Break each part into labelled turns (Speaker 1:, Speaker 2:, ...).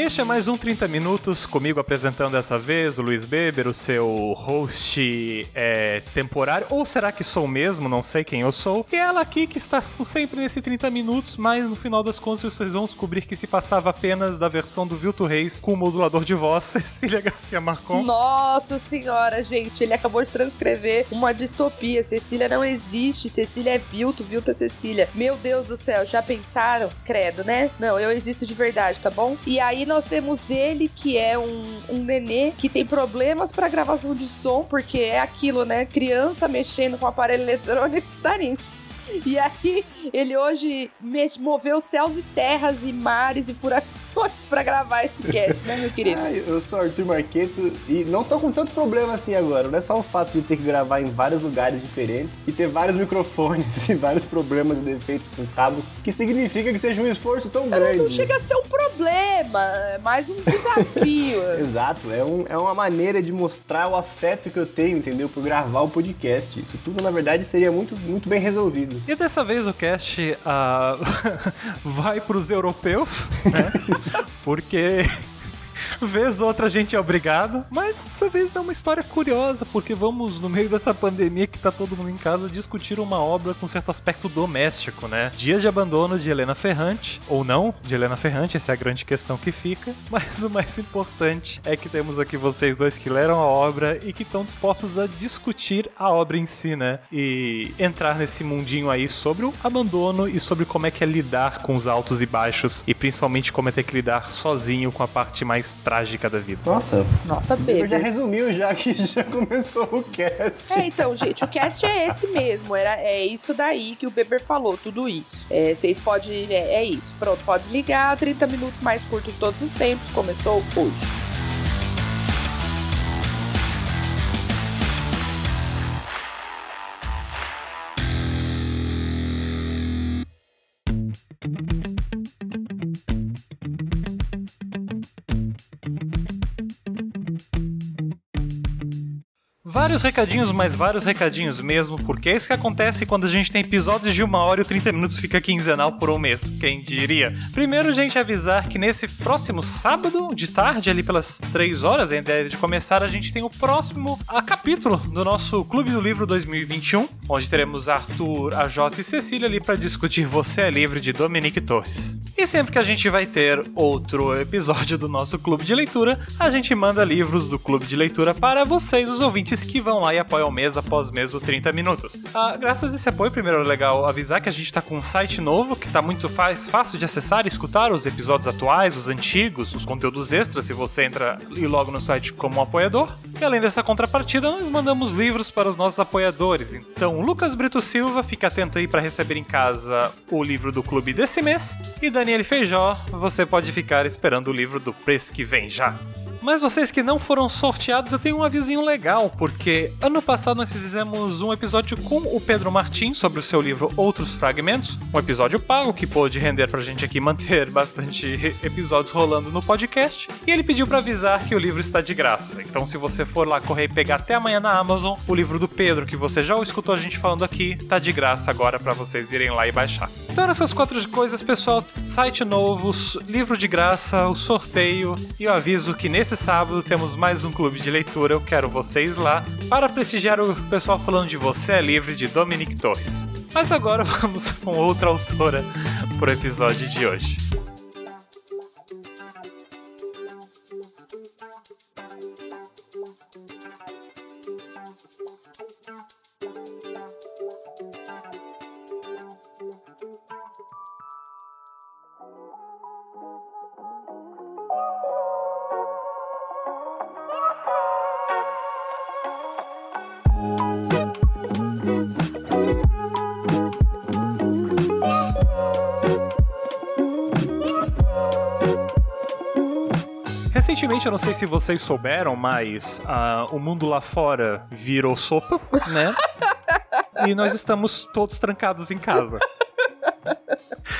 Speaker 1: Este é mais um 30 Minutos, comigo apresentando dessa vez o Luiz Beber, o seu host é, temporário. Ou será que sou mesmo? Não sei quem eu sou. E ela aqui que está sempre nesse 30 minutos, mas no final das contas vocês vão descobrir que se passava apenas da versão do Vilto Reis com o modulador de voz, Cecília Garcia Marcon.
Speaker 2: Nossa senhora, gente, ele acabou de transcrever uma distopia. Cecília não existe, Cecília é Vilto, Vilto é Cecília. Meu Deus do céu, já pensaram? Credo, né? Não, eu existo de verdade, tá bom? E aí nós temos ele, que é um, um nenê que tem problemas para gravação de som, porque é aquilo, né? Criança mexendo com aparelho eletrônico, dá nisso. E aí, ele hoje moveu céus e terras e mares e furacões pra gravar esse cast, né, meu querido?
Speaker 3: Ai, eu sou Arthur Marqueto e não tô com tanto problema assim agora. Não é só o fato de ter que gravar em vários lugares diferentes e ter vários microfones e vários problemas e defeitos com cabos, que significa que seja um esforço tão grande.
Speaker 2: Não chega a ser um problema, é mais um desafio.
Speaker 3: Exato, é, um, é uma maneira de mostrar o afeto que eu tenho, entendeu? Por gravar o podcast. Isso tudo, na verdade, seria muito, muito bem resolvido.
Speaker 1: E dessa vez o cast uh, vai pros europeus, né? Porque vez outra a gente é obrigado, mas dessa vez é uma história curiosa, porque vamos, no meio dessa pandemia que tá todo mundo em casa, discutir uma obra com certo aspecto doméstico, né? Dias de Abandono de Helena Ferrante, ou não, de Helena Ferrante, essa é a grande questão que fica, mas o mais importante é que temos aqui vocês dois que leram a obra e que estão dispostos a discutir a obra em si, né? E entrar nesse mundinho aí sobre o abandono e sobre como é que é lidar com os altos e baixos e principalmente como é ter que lidar sozinho com a parte mais trágica da vida.
Speaker 3: Nossa.
Speaker 2: Nossa,
Speaker 3: Eu já
Speaker 2: Beber.
Speaker 3: resumiu já que já começou o cast.
Speaker 2: É, então, gente, o cast é esse mesmo. Era, é isso daí que o Beber falou, tudo isso. É, vocês podem. É, é isso. Pronto, pode desligar. 30 minutos mais curtos de todos os tempos. Começou hoje.
Speaker 1: Vários recadinhos, mas vários recadinhos mesmo, porque é isso que acontece quando a gente tem episódios de uma hora e 30 minutos fica quinzenal por um mês, quem diria? Primeiro, gente, avisar que nesse próximo sábado, de tarde, ali pelas 3 horas, a ideia de começar, a gente tem o próximo capítulo do nosso Clube do Livro 2021, onde teremos Arthur, a Jota e Cecília ali para discutir Você é Livre de Dominique Torres. E sempre que a gente vai ter outro episódio do nosso clube de leitura, a gente manda livros do clube de leitura para vocês, os ouvintes que vão lá e apoiam mês após mês o 30 minutos. Ah, graças a esse apoio, primeiro é legal avisar que a gente tá com um site novo que tá muito fácil de acessar e escutar os episódios atuais, os antigos, os conteúdos extras, se você entra e logo no site como um apoiador. E além dessa contrapartida, nós mandamos livros para os nossos apoiadores. Então, Lucas Brito Silva, fica atento aí para receber em casa o livro do clube desse mês. E Daniele Feijó, você pode ficar esperando o livro do preço que vem já. Mas vocês que não foram sorteados, eu tenho um avisinho legal, porque ano passado nós fizemos um episódio com o Pedro Martins sobre o seu livro Outros Fragmentos, um episódio pago que pôde render pra gente aqui manter bastante episódios rolando no podcast, e ele pediu pra avisar que o livro está de graça. Então se você for lá correr e pegar até amanhã na Amazon, o livro do Pedro que você já escutou a gente falando aqui, tá de graça agora pra vocês irem lá e baixar. Então essas quatro coisas, pessoal, site novo, livro de graça, o sorteio e eu aviso que nesse sábado temos mais um clube de leitura. Eu quero vocês lá para prestigiar o pessoal falando de Você é Livre de Dominique Torres. Mas agora vamos com outra autora pro episódio de hoje. Recentemente, eu não sei se vocês souberam, mas ah, o mundo lá fora virou sopa, né? e nós estamos todos trancados em casa.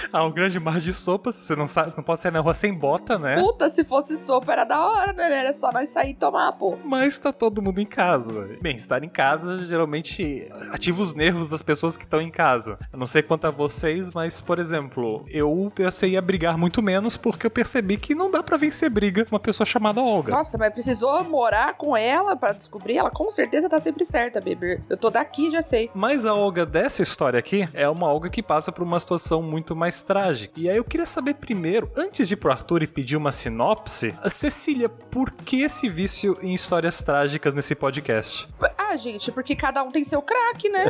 Speaker 1: Há um grande mar de sopas, você não, sabe, não pode sair na rua sem bota, né?
Speaker 2: Puta, se fosse sopa era da hora, né? Era só nós sair e tomar, pô.
Speaker 1: Mas tá todo mundo em casa. Bem, estar em casa geralmente ativa os nervos das pessoas que estão em casa. Eu não sei quanto a vocês, mas, por exemplo, eu passei a brigar muito menos porque eu percebi que não dá para vencer briga com uma pessoa chamada Olga.
Speaker 2: Nossa, mas precisou morar com ela para descobrir? Ela com certeza tá sempre certa, bebê. Eu tô daqui, já sei.
Speaker 1: Mas a Olga dessa história aqui é uma Olga que passa por uma situação muito mais trágica. E aí eu queria saber primeiro, antes de ir pro Arthur e pedir uma sinopse, Cecília, por que esse vício em histórias trágicas nesse podcast?
Speaker 2: Ah, gente, porque cada um tem seu craque, né?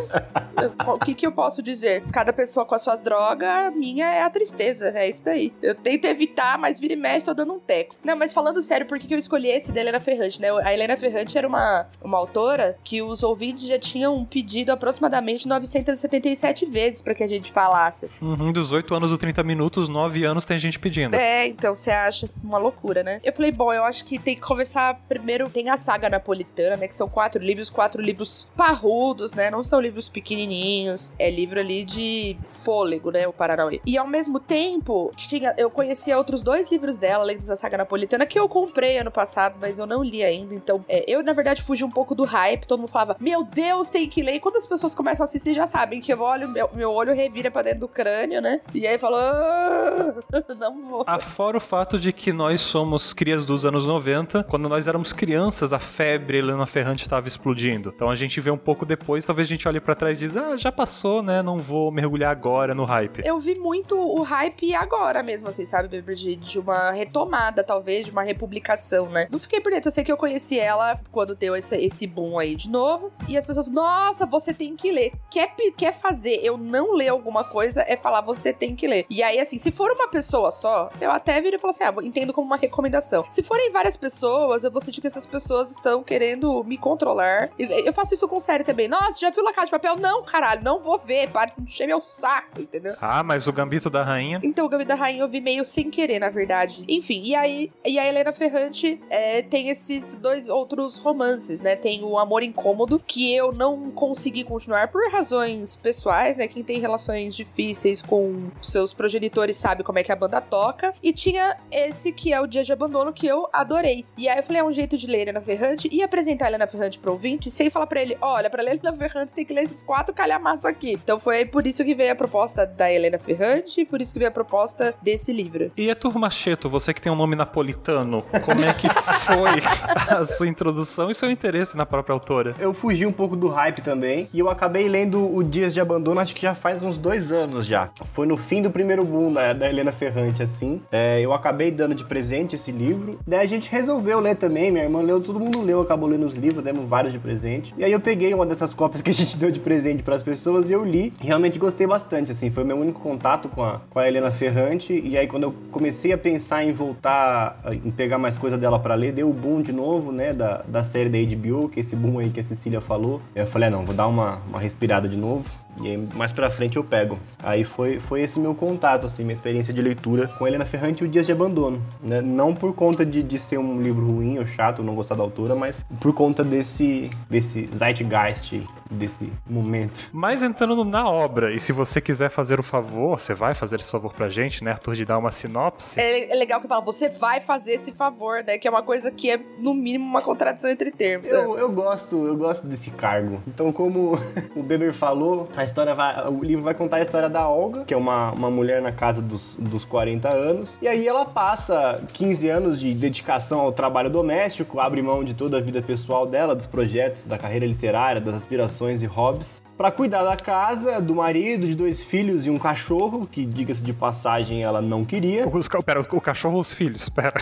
Speaker 2: o que, que eu posso dizer? Cada pessoa com as suas drogas, a minha é a tristeza. É isso daí. Eu tento evitar, mas vira e mexe, tô dando um teco. Não, mas falando sério, por que, que eu escolhi esse da Helena Ferrante, né? A Helena Ferrante era uma, uma autora que os ouvintes já tinham pedido aproximadamente 977 vezes para que a gente falasse. Assim.
Speaker 1: Uhum, dos 8 anos do 30 minutos, 9 anos tem gente pedindo.
Speaker 2: É, então você acha uma loucura, né? Eu falei, bom, eu acho que tem que começar primeiro. Tem a saga napolitana, né? Que são quatro livros, quatro livros parrudos, né? Não são livros pequenininhos. É livro ali de fôlego, né? O Paranauê. E ao mesmo tempo, tinha, eu conhecia outros dois livros dela, além da saga napolitana, que eu comprei ano passado, mas eu não li ainda. Então, é, eu, na verdade, fugi um pouco do hype. Todo mundo falava, meu Deus, tem que ler. E quando as pessoas começam a assistir, já sabem que eu olho, meu, meu olho revira pra dentro do crânio, né? Aí falou, ah, não vou.
Speaker 1: Afora o fato de que nós somos crias dos anos 90, quando nós éramos crianças, a febre Helena Ferrante estava explodindo. Então a gente vê um pouco depois, talvez a gente olhe para trás e diz, ah, já passou, né? Não vou mergulhar agora no hype.
Speaker 2: Eu vi muito o hype agora mesmo, assim, sabe, de, de uma retomada, talvez, de uma republicação, né? Não fiquei por dentro, eu sei que eu conheci ela quando deu esse, esse boom aí de novo, e as pessoas, nossa, você tem que ler. Quer, quer fazer eu não ler alguma coisa, é falar, você tem que ler. E aí, assim, se for uma pessoa só, eu até viro e falo assim, ah, entendo como uma recomendação. Se forem várias pessoas, eu vou sentir que essas pessoas estão querendo me controlar. Eu faço isso com série também. Nossa, já viu La Casa de Papel? Não, caralho, não vou ver, para de encher meu saco, entendeu?
Speaker 1: Ah, mas o Gambito da Rainha?
Speaker 2: Então, o Gambito da Rainha eu vi meio sem querer, na verdade. Enfim, e aí, e a Helena Ferrante é, tem esses dois outros romances, né? Tem o Amor Incômodo, que eu não consegui continuar por razões pessoais, né? Quem tem relações difíceis com seus progenitores sabe como é que a banda toca. E tinha esse que é o Dia de Abandono, que eu adorei. E aí eu falei, é um jeito de ler Helena Ferrante e apresentar a Helena Ferrante pro ouvinte sem falar pra ele, olha, pra ler Helena Ferrante tem que ler esses quatro calhamaços aqui. Então foi por isso que veio a proposta da Helena Ferrante e por isso que veio a proposta desse livro.
Speaker 1: E a Turma Cheto, você que tem um nome napolitano, como é que foi a sua introdução e seu interesse na própria autora?
Speaker 3: Eu fugi um pouco do hype também e eu acabei lendo o Dias de Abandono, acho que já faz uns dois anos já. Foi no fim do primeiro boom da, da Helena Ferrante, assim. É, eu acabei dando de presente esse livro. Daí a gente resolveu ler também, minha irmã leu, todo mundo leu, acabou lendo os livros, demos vários de presente. E aí eu peguei uma dessas cópias que a gente deu de presente para as pessoas e eu li. Realmente gostei bastante, assim. Foi meu único contato com a, com a Helena Ferrante. E aí quando eu comecei a pensar em voltar, em pegar mais coisa dela para ler, deu o boom de novo, né, da, da série da HBO, que é esse boom aí que a Cecília falou. Eu falei, ah, não, vou dar uma, uma respirada de novo. E aí, mais pra frente eu pego. Aí foi, foi esse meu contato, assim, minha experiência de leitura com Helena Ferrante e o Dias de Abandono. Né? Não por conta de, de ser um livro ruim ou chato, não gostar da autora, mas por conta desse, desse zeitgeist, desse momento.
Speaker 1: Mas entrando na obra, e se você quiser fazer o favor, você vai fazer esse favor pra gente, né, Arthur, de dar uma sinopse?
Speaker 2: É, é legal que fala, você vai fazer esse favor, né, que é uma coisa que é, no mínimo, uma contradição entre termos.
Speaker 3: Eu, eu gosto, eu gosto desse cargo. Então, como o Beber falou, a história vai, o livro vai contar a história da Olga, que é uma, uma mulher na casa dos, dos 40 anos. E aí ela passa 15 anos de dedicação ao trabalho doméstico, abre mão de toda a vida pessoal dela, dos projetos, da carreira literária, das aspirações e hobbies, para cuidar da casa, do marido, de dois filhos e um cachorro, que, diga-se de passagem, ela não queria.
Speaker 1: Os, pera, o cachorro ou os filhos? Pera.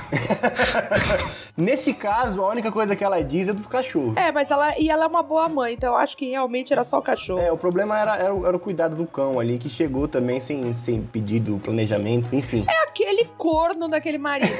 Speaker 3: Nesse caso, a única coisa que ela diz é dos cachorros.
Speaker 2: É, mas ela. E ela é uma boa mãe, então eu acho que realmente era só o cachorro.
Speaker 3: É, o problema era, era, era o cuidado do cão ali, que chegou também sem, sem pedido, planejamento, enfim.
Speaker 2: É aquele aquele corno daquele marido.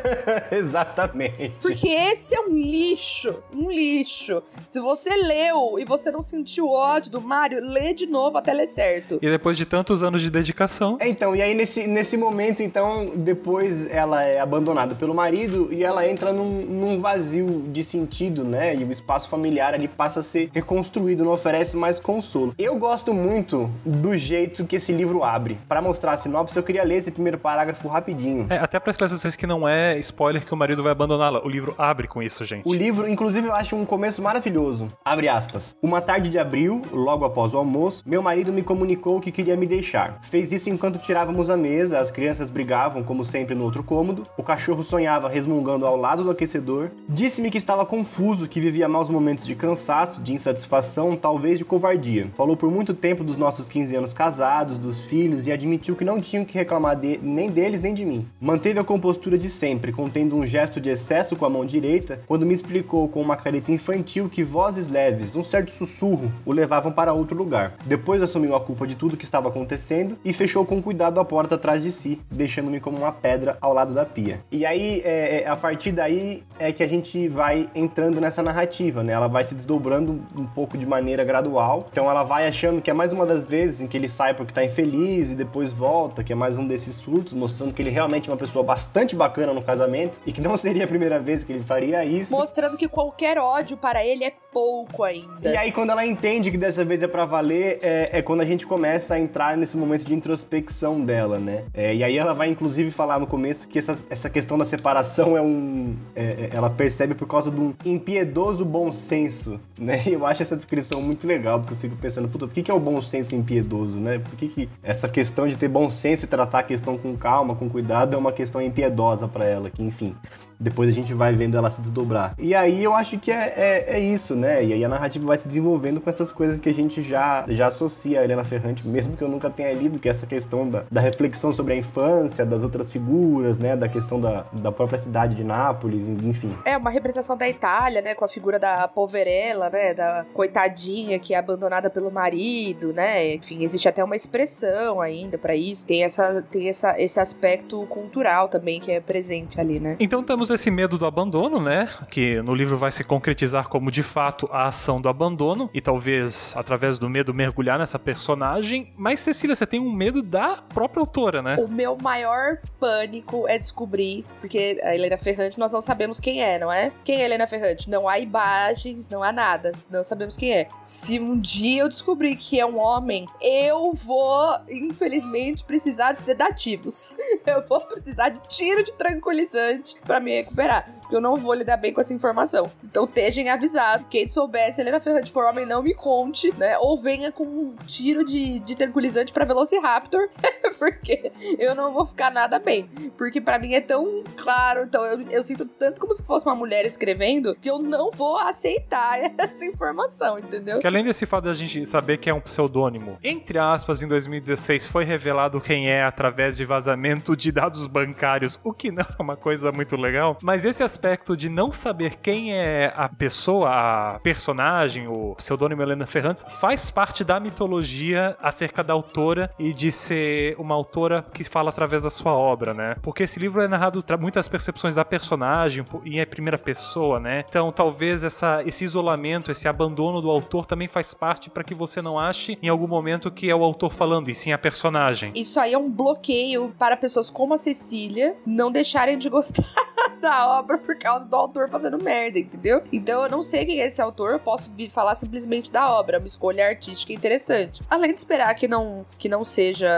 Speaker 3: Exatamente.
Speaker 2: Porque esse é um lixo, um lixo. Se você leu e você não sentiu ódio do Mario, lê de novo até ler certo.
Speaker 1: E depois de tantos anos de dedicação.
Speaker 3: É, então, e aí nesse, nesse momento, então, depois ela é abandonada pelo marido e ela entra num, num vazio de sentido, né? E o espaço familiar ali passa a ser reconstruído, não oferece mais consolo. Eu gosto muito do jeito que esse livro abre. Para mostrar a sinopse, eu queria ler esse primeiro parágrafo rapidinho.
Speaker 1: É, até pra esclarecer vocês que não é spoiler que o marido vai abandoná-la. O livro abre com isso, gente.
Speaker 3: O livro, inclusive, eu acho um começo maravilhoso. Abre aspas. Uma tarde de abril, logo após o almoço, meu marido me comunicou que queria me deixar. Fez isso enquanto tirávamos a mesa, as crianças brigavam, como sempre, no outro cômodo, o cachorro sonhava resmungando ao lado do aquecedor. Disse-me que estava confuso, que vivia maus momentos de cansaço, de insatisfação, talvez de covardia. Falou por muito tempo dos nossos 15 anos casados, dos filhos e admitiu que não tinham que reclamar de, nem deles nem de mim. Manteve a compostura de sempre, contendo um gesto de excesso com a mão direita, quando me explicou com uma careta infantil que vozes leves, um certo sussurro, o levavam para outro lugar. Depois assumiu a culpa de tudo que estava acontecendo e fechou com cuidado a porta atrás de si, deixando-me como uma pedra ao lado da pia. E aí, é, é, a partir daí, é que a gente vai entrando nessa narrativa, né? Ela vai se desdobrando um pouco de maneira gradual. Então ela vai achando que é mais uma das vezes em que ele sai porque tá infeliz e depois volta, que é mais um desses surtos, mostrando que ele realmente é uma pessoa bastante bacana no casamento e que não seria a primeira vez que ele faria isso.
Speaker 2: Mostrando que qualquer ódio para ele é pouco ainda.
Speaker 3: E aí, quando ela entende que dessa vez é para valer, é, é, quando a gente começa a entrar nesse momento de introspecção dela, né? É, e aí ela vai, inclusive, falar no começo que essa, essa questão da separação é um. É, é ela percebe por causa de um impiedoso bom senso, né? E eu acho essa descrição muito legal, porque eu fico pensando, puta, por que, que é o bom senso impiedoso, né? Por que, que essa questão de ter bom senso e tratar a questão com calma, com cuidado, é uma questão impiedosa para ela, que enfim depois a gente vai vendo ela se desdobrar. E aí eu acho que é, é, é, isso, né? E aí a narrativa vai se desenvolvendo com essas coisas que a gente já, já associa a Helena Ferrante, mesmo que eu nunca tenha lido, que é essa questão da, da reflexão sobre a infância, das outras figuras, né? Da questão da, da própria cidade de Nápoles, enfim.
Speaker 2: É, uma representação da Itália, né? Com a figura da poverela, né? Da coitadinha que é abandonada pelo marido, né? Enfim, existe até uma expressão ainda para isso. Tem, essa, tem essa, esse aspecto cultural também que é presente ali, né?
Speaker 1: Então estamos esse medo do abandono, né? Que no livro vai se concretizar como de fato a ação do abandono e talvez através do medo mergulhar nessa personagem. Mas Cecília, você tem um medo da própria autora, né?
Speaker 2: O meu maior pânico é descobrir, porque a Helena Ferrante nós não sabemos quem é, não é? Quem é Helena Ferrante? Não há imagens, não há nada. Não sabemos quem é. Se um dia eu descobrir que é um homem, eu vou, infelizmente, precisar de sedativos. Eu vou precisar de tiro de tranquilizante para me recupera. Recuperar eu não vou lidar bem com essa informação. Então tejem avisado. Quem soubesse, Helena Ferrante for homem, não me conte, né? Ou venha com um tiro de, de tranquilizante pra Velociraptor, porque eu não vou ficar nada bem. Porque para mim é tão claro, então eu, eu sinto tanto como se fosse uma mulher escrevendo, que eu não vou aceitar essa informação, entendeu?
Speaker 1: Que além desse fato da gente saber que é um pseudônimo, entre aspas, em 2016 foi revelado quem é através de vazamento de dados bancários, o que não é uma coisa muito legal, mas esse aspecto aspecto de não saber quem é a pessoa, a personagem, o pseudônimo Helena Ferrantes, faz parte da mitologia acerca da autora e de ser uma autora que fala através da sua obra, né? Porque esse livro é narrado muitas percepções da personagem em primeira pessoa, né? Então talvez essa, esse isolamento, esse abandono do autor também faz parte para que você não ache em algum momento que é o autor falando e sim a personagem.
Speaker 2: Isso aí é um bloqueio para pessoas como a Cecília não deixarem de gostar da obra por causa do autor fazendo merda, entendeu? Então eu não sei quem é esse autor, eu posso vir falar simplesmente da obra, uma escolha artística interessante. Além de esperar que não, que não seja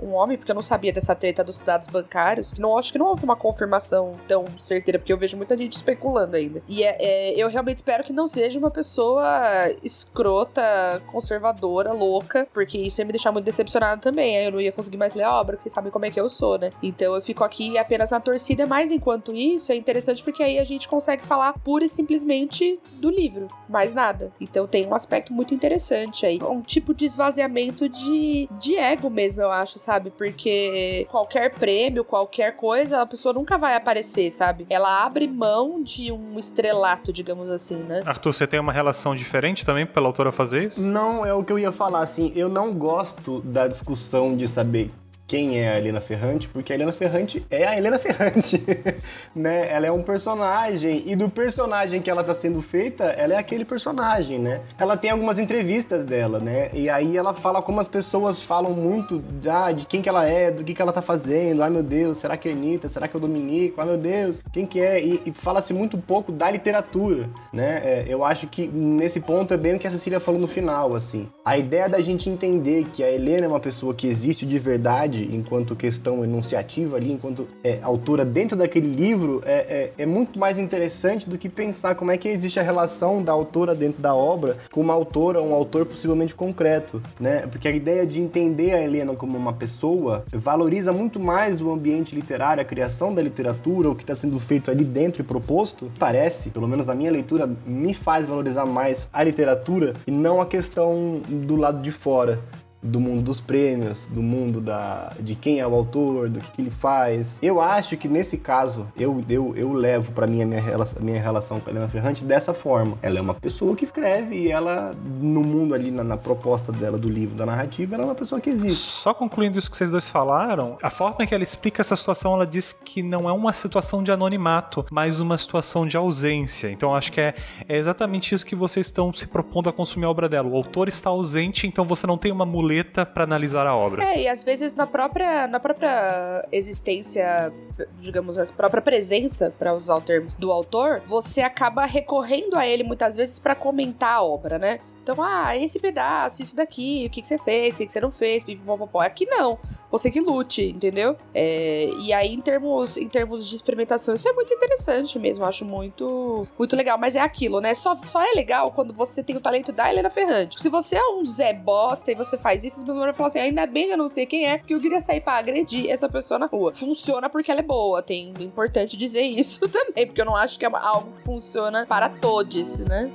Speaker 2: um homem, porque eu não sabia dessa treta dos dados bancários, não acho que não houve uma confirmação tão certeira, porque eu vejo muita gente especulando ainda. E é, é, eu realmente espero que não seja uma pessoa escrota, conservadora, louca, porque isso ia me deixar muito decepcionada também. Aí eu não ia conseguir mais ler a obra, que vocês sabem como é que eu sou, né? Então eu fico aqui apenas na torcida, mas enquanto isso é interessante porque aí a gente consegue falar pura e simplesmente do livro, mais nada. Então tem um aspecto muito interessante aí. Um tipo de esvaziamento de, de ego mesmo, eu acho, sabe? Porque qualquer prêmio, qualquer coisa, a pessoa nunca vai aparecer, sabe? Ela abre mão de um estrelato, digamos assim, né?
Speaker 1: Arthur, você tem uma relação diferente também pela autora fazer isso?
Speaker 3: Não, é o que eu ia falar, assim, eu não gosto da discussão de saber quem é a Helena Ferrante, porque a Helena Ferrante é a Helena Ferrante, né? Ela é um personagem e do personagem que ela tá sendo feita, ela é aquele personagem, né? Ela tem algumas entrevistas dela, né? E aí ela fala como as pessoas falam muito ah, de quem que ela é, do que que ela tá fazendo. Ai meu Deus, será que é Anitta? Será que é o Dominique? Ai meu Deus, quem que é? E, e fala-se muito pouco da literatura, né? É, eu acho que nesse ponto é bem o que a Cecília falou no final, assim. A ideia da gente entender que a Helena é uma pessoa que existe de verdade enquanto questão enunciativa ali, enquanto é, autora dentro daquele livro, é, é, é, muito mais interessante do que pensar como é que existe a relação da autora dentro da obra com uma autora, um autor possivelmente concreto, né? Porque a ideia de entender a Helena como uma pessoa valoriza muito mais o ambiente literário, a criação da literatura, o que está sendo feito ali dentro e proposto, parece, pelo menos na minha leitura, me faz valorizar mais a literatura e não a questão do lado de fora do mundo dos prêmios, do mundo da, de quem é o autor, do que, que ele faz. Eu acho que nesse caso, eu, eu, eu levo para mim a minha, relação, minha relação com a Helena Ferrante dessa forma. Ela é uma pessoa que escreve e ela, no mundo ali, na, na, proposta dela do livro, da narrativa, ela é uma pessoa que existe.
Speaker 1: Só concluindo isso que vocês dois falaram, a forma que ela explica essa situação, ela diz que não é uma situação de anonimato, mas uma situação de ausência. Então acho que é, é exatamente isso que vocês estão se propondo a consumir a obra dela. O autor está ausente, então você não tem uma muleta para analisar a obra.
Speaker 2: É, e às vezes na própria, na própria existência, digamos, a própria presença, para usar o termo do autor, você acaba recorrendo a ele muitas vezes para comentar a obra, né? Então, ah, esse pedaço, isso daqui, o que, que você fez, o que, que você não fez, pipipopopó. Aqui não. Você que lute, entendeu? É, e aí, em termos, em termos de experimentação, isso é muito interessante mesmo. Acho muito, muito legal. Mas é aquilo, né? Só, só é legal quando você tem o talento da Helena Ferrante. Se você é um Zé Bosta e você faz isso, os meus vão falar assim: ainda bem que eu não sei quem é, porque eu queria sair pra agredir essa pessoa na rua. Funciona porque ela é boa. Tem importante dizer isso também, porque eu não acho que é algo que funciona para todos, né?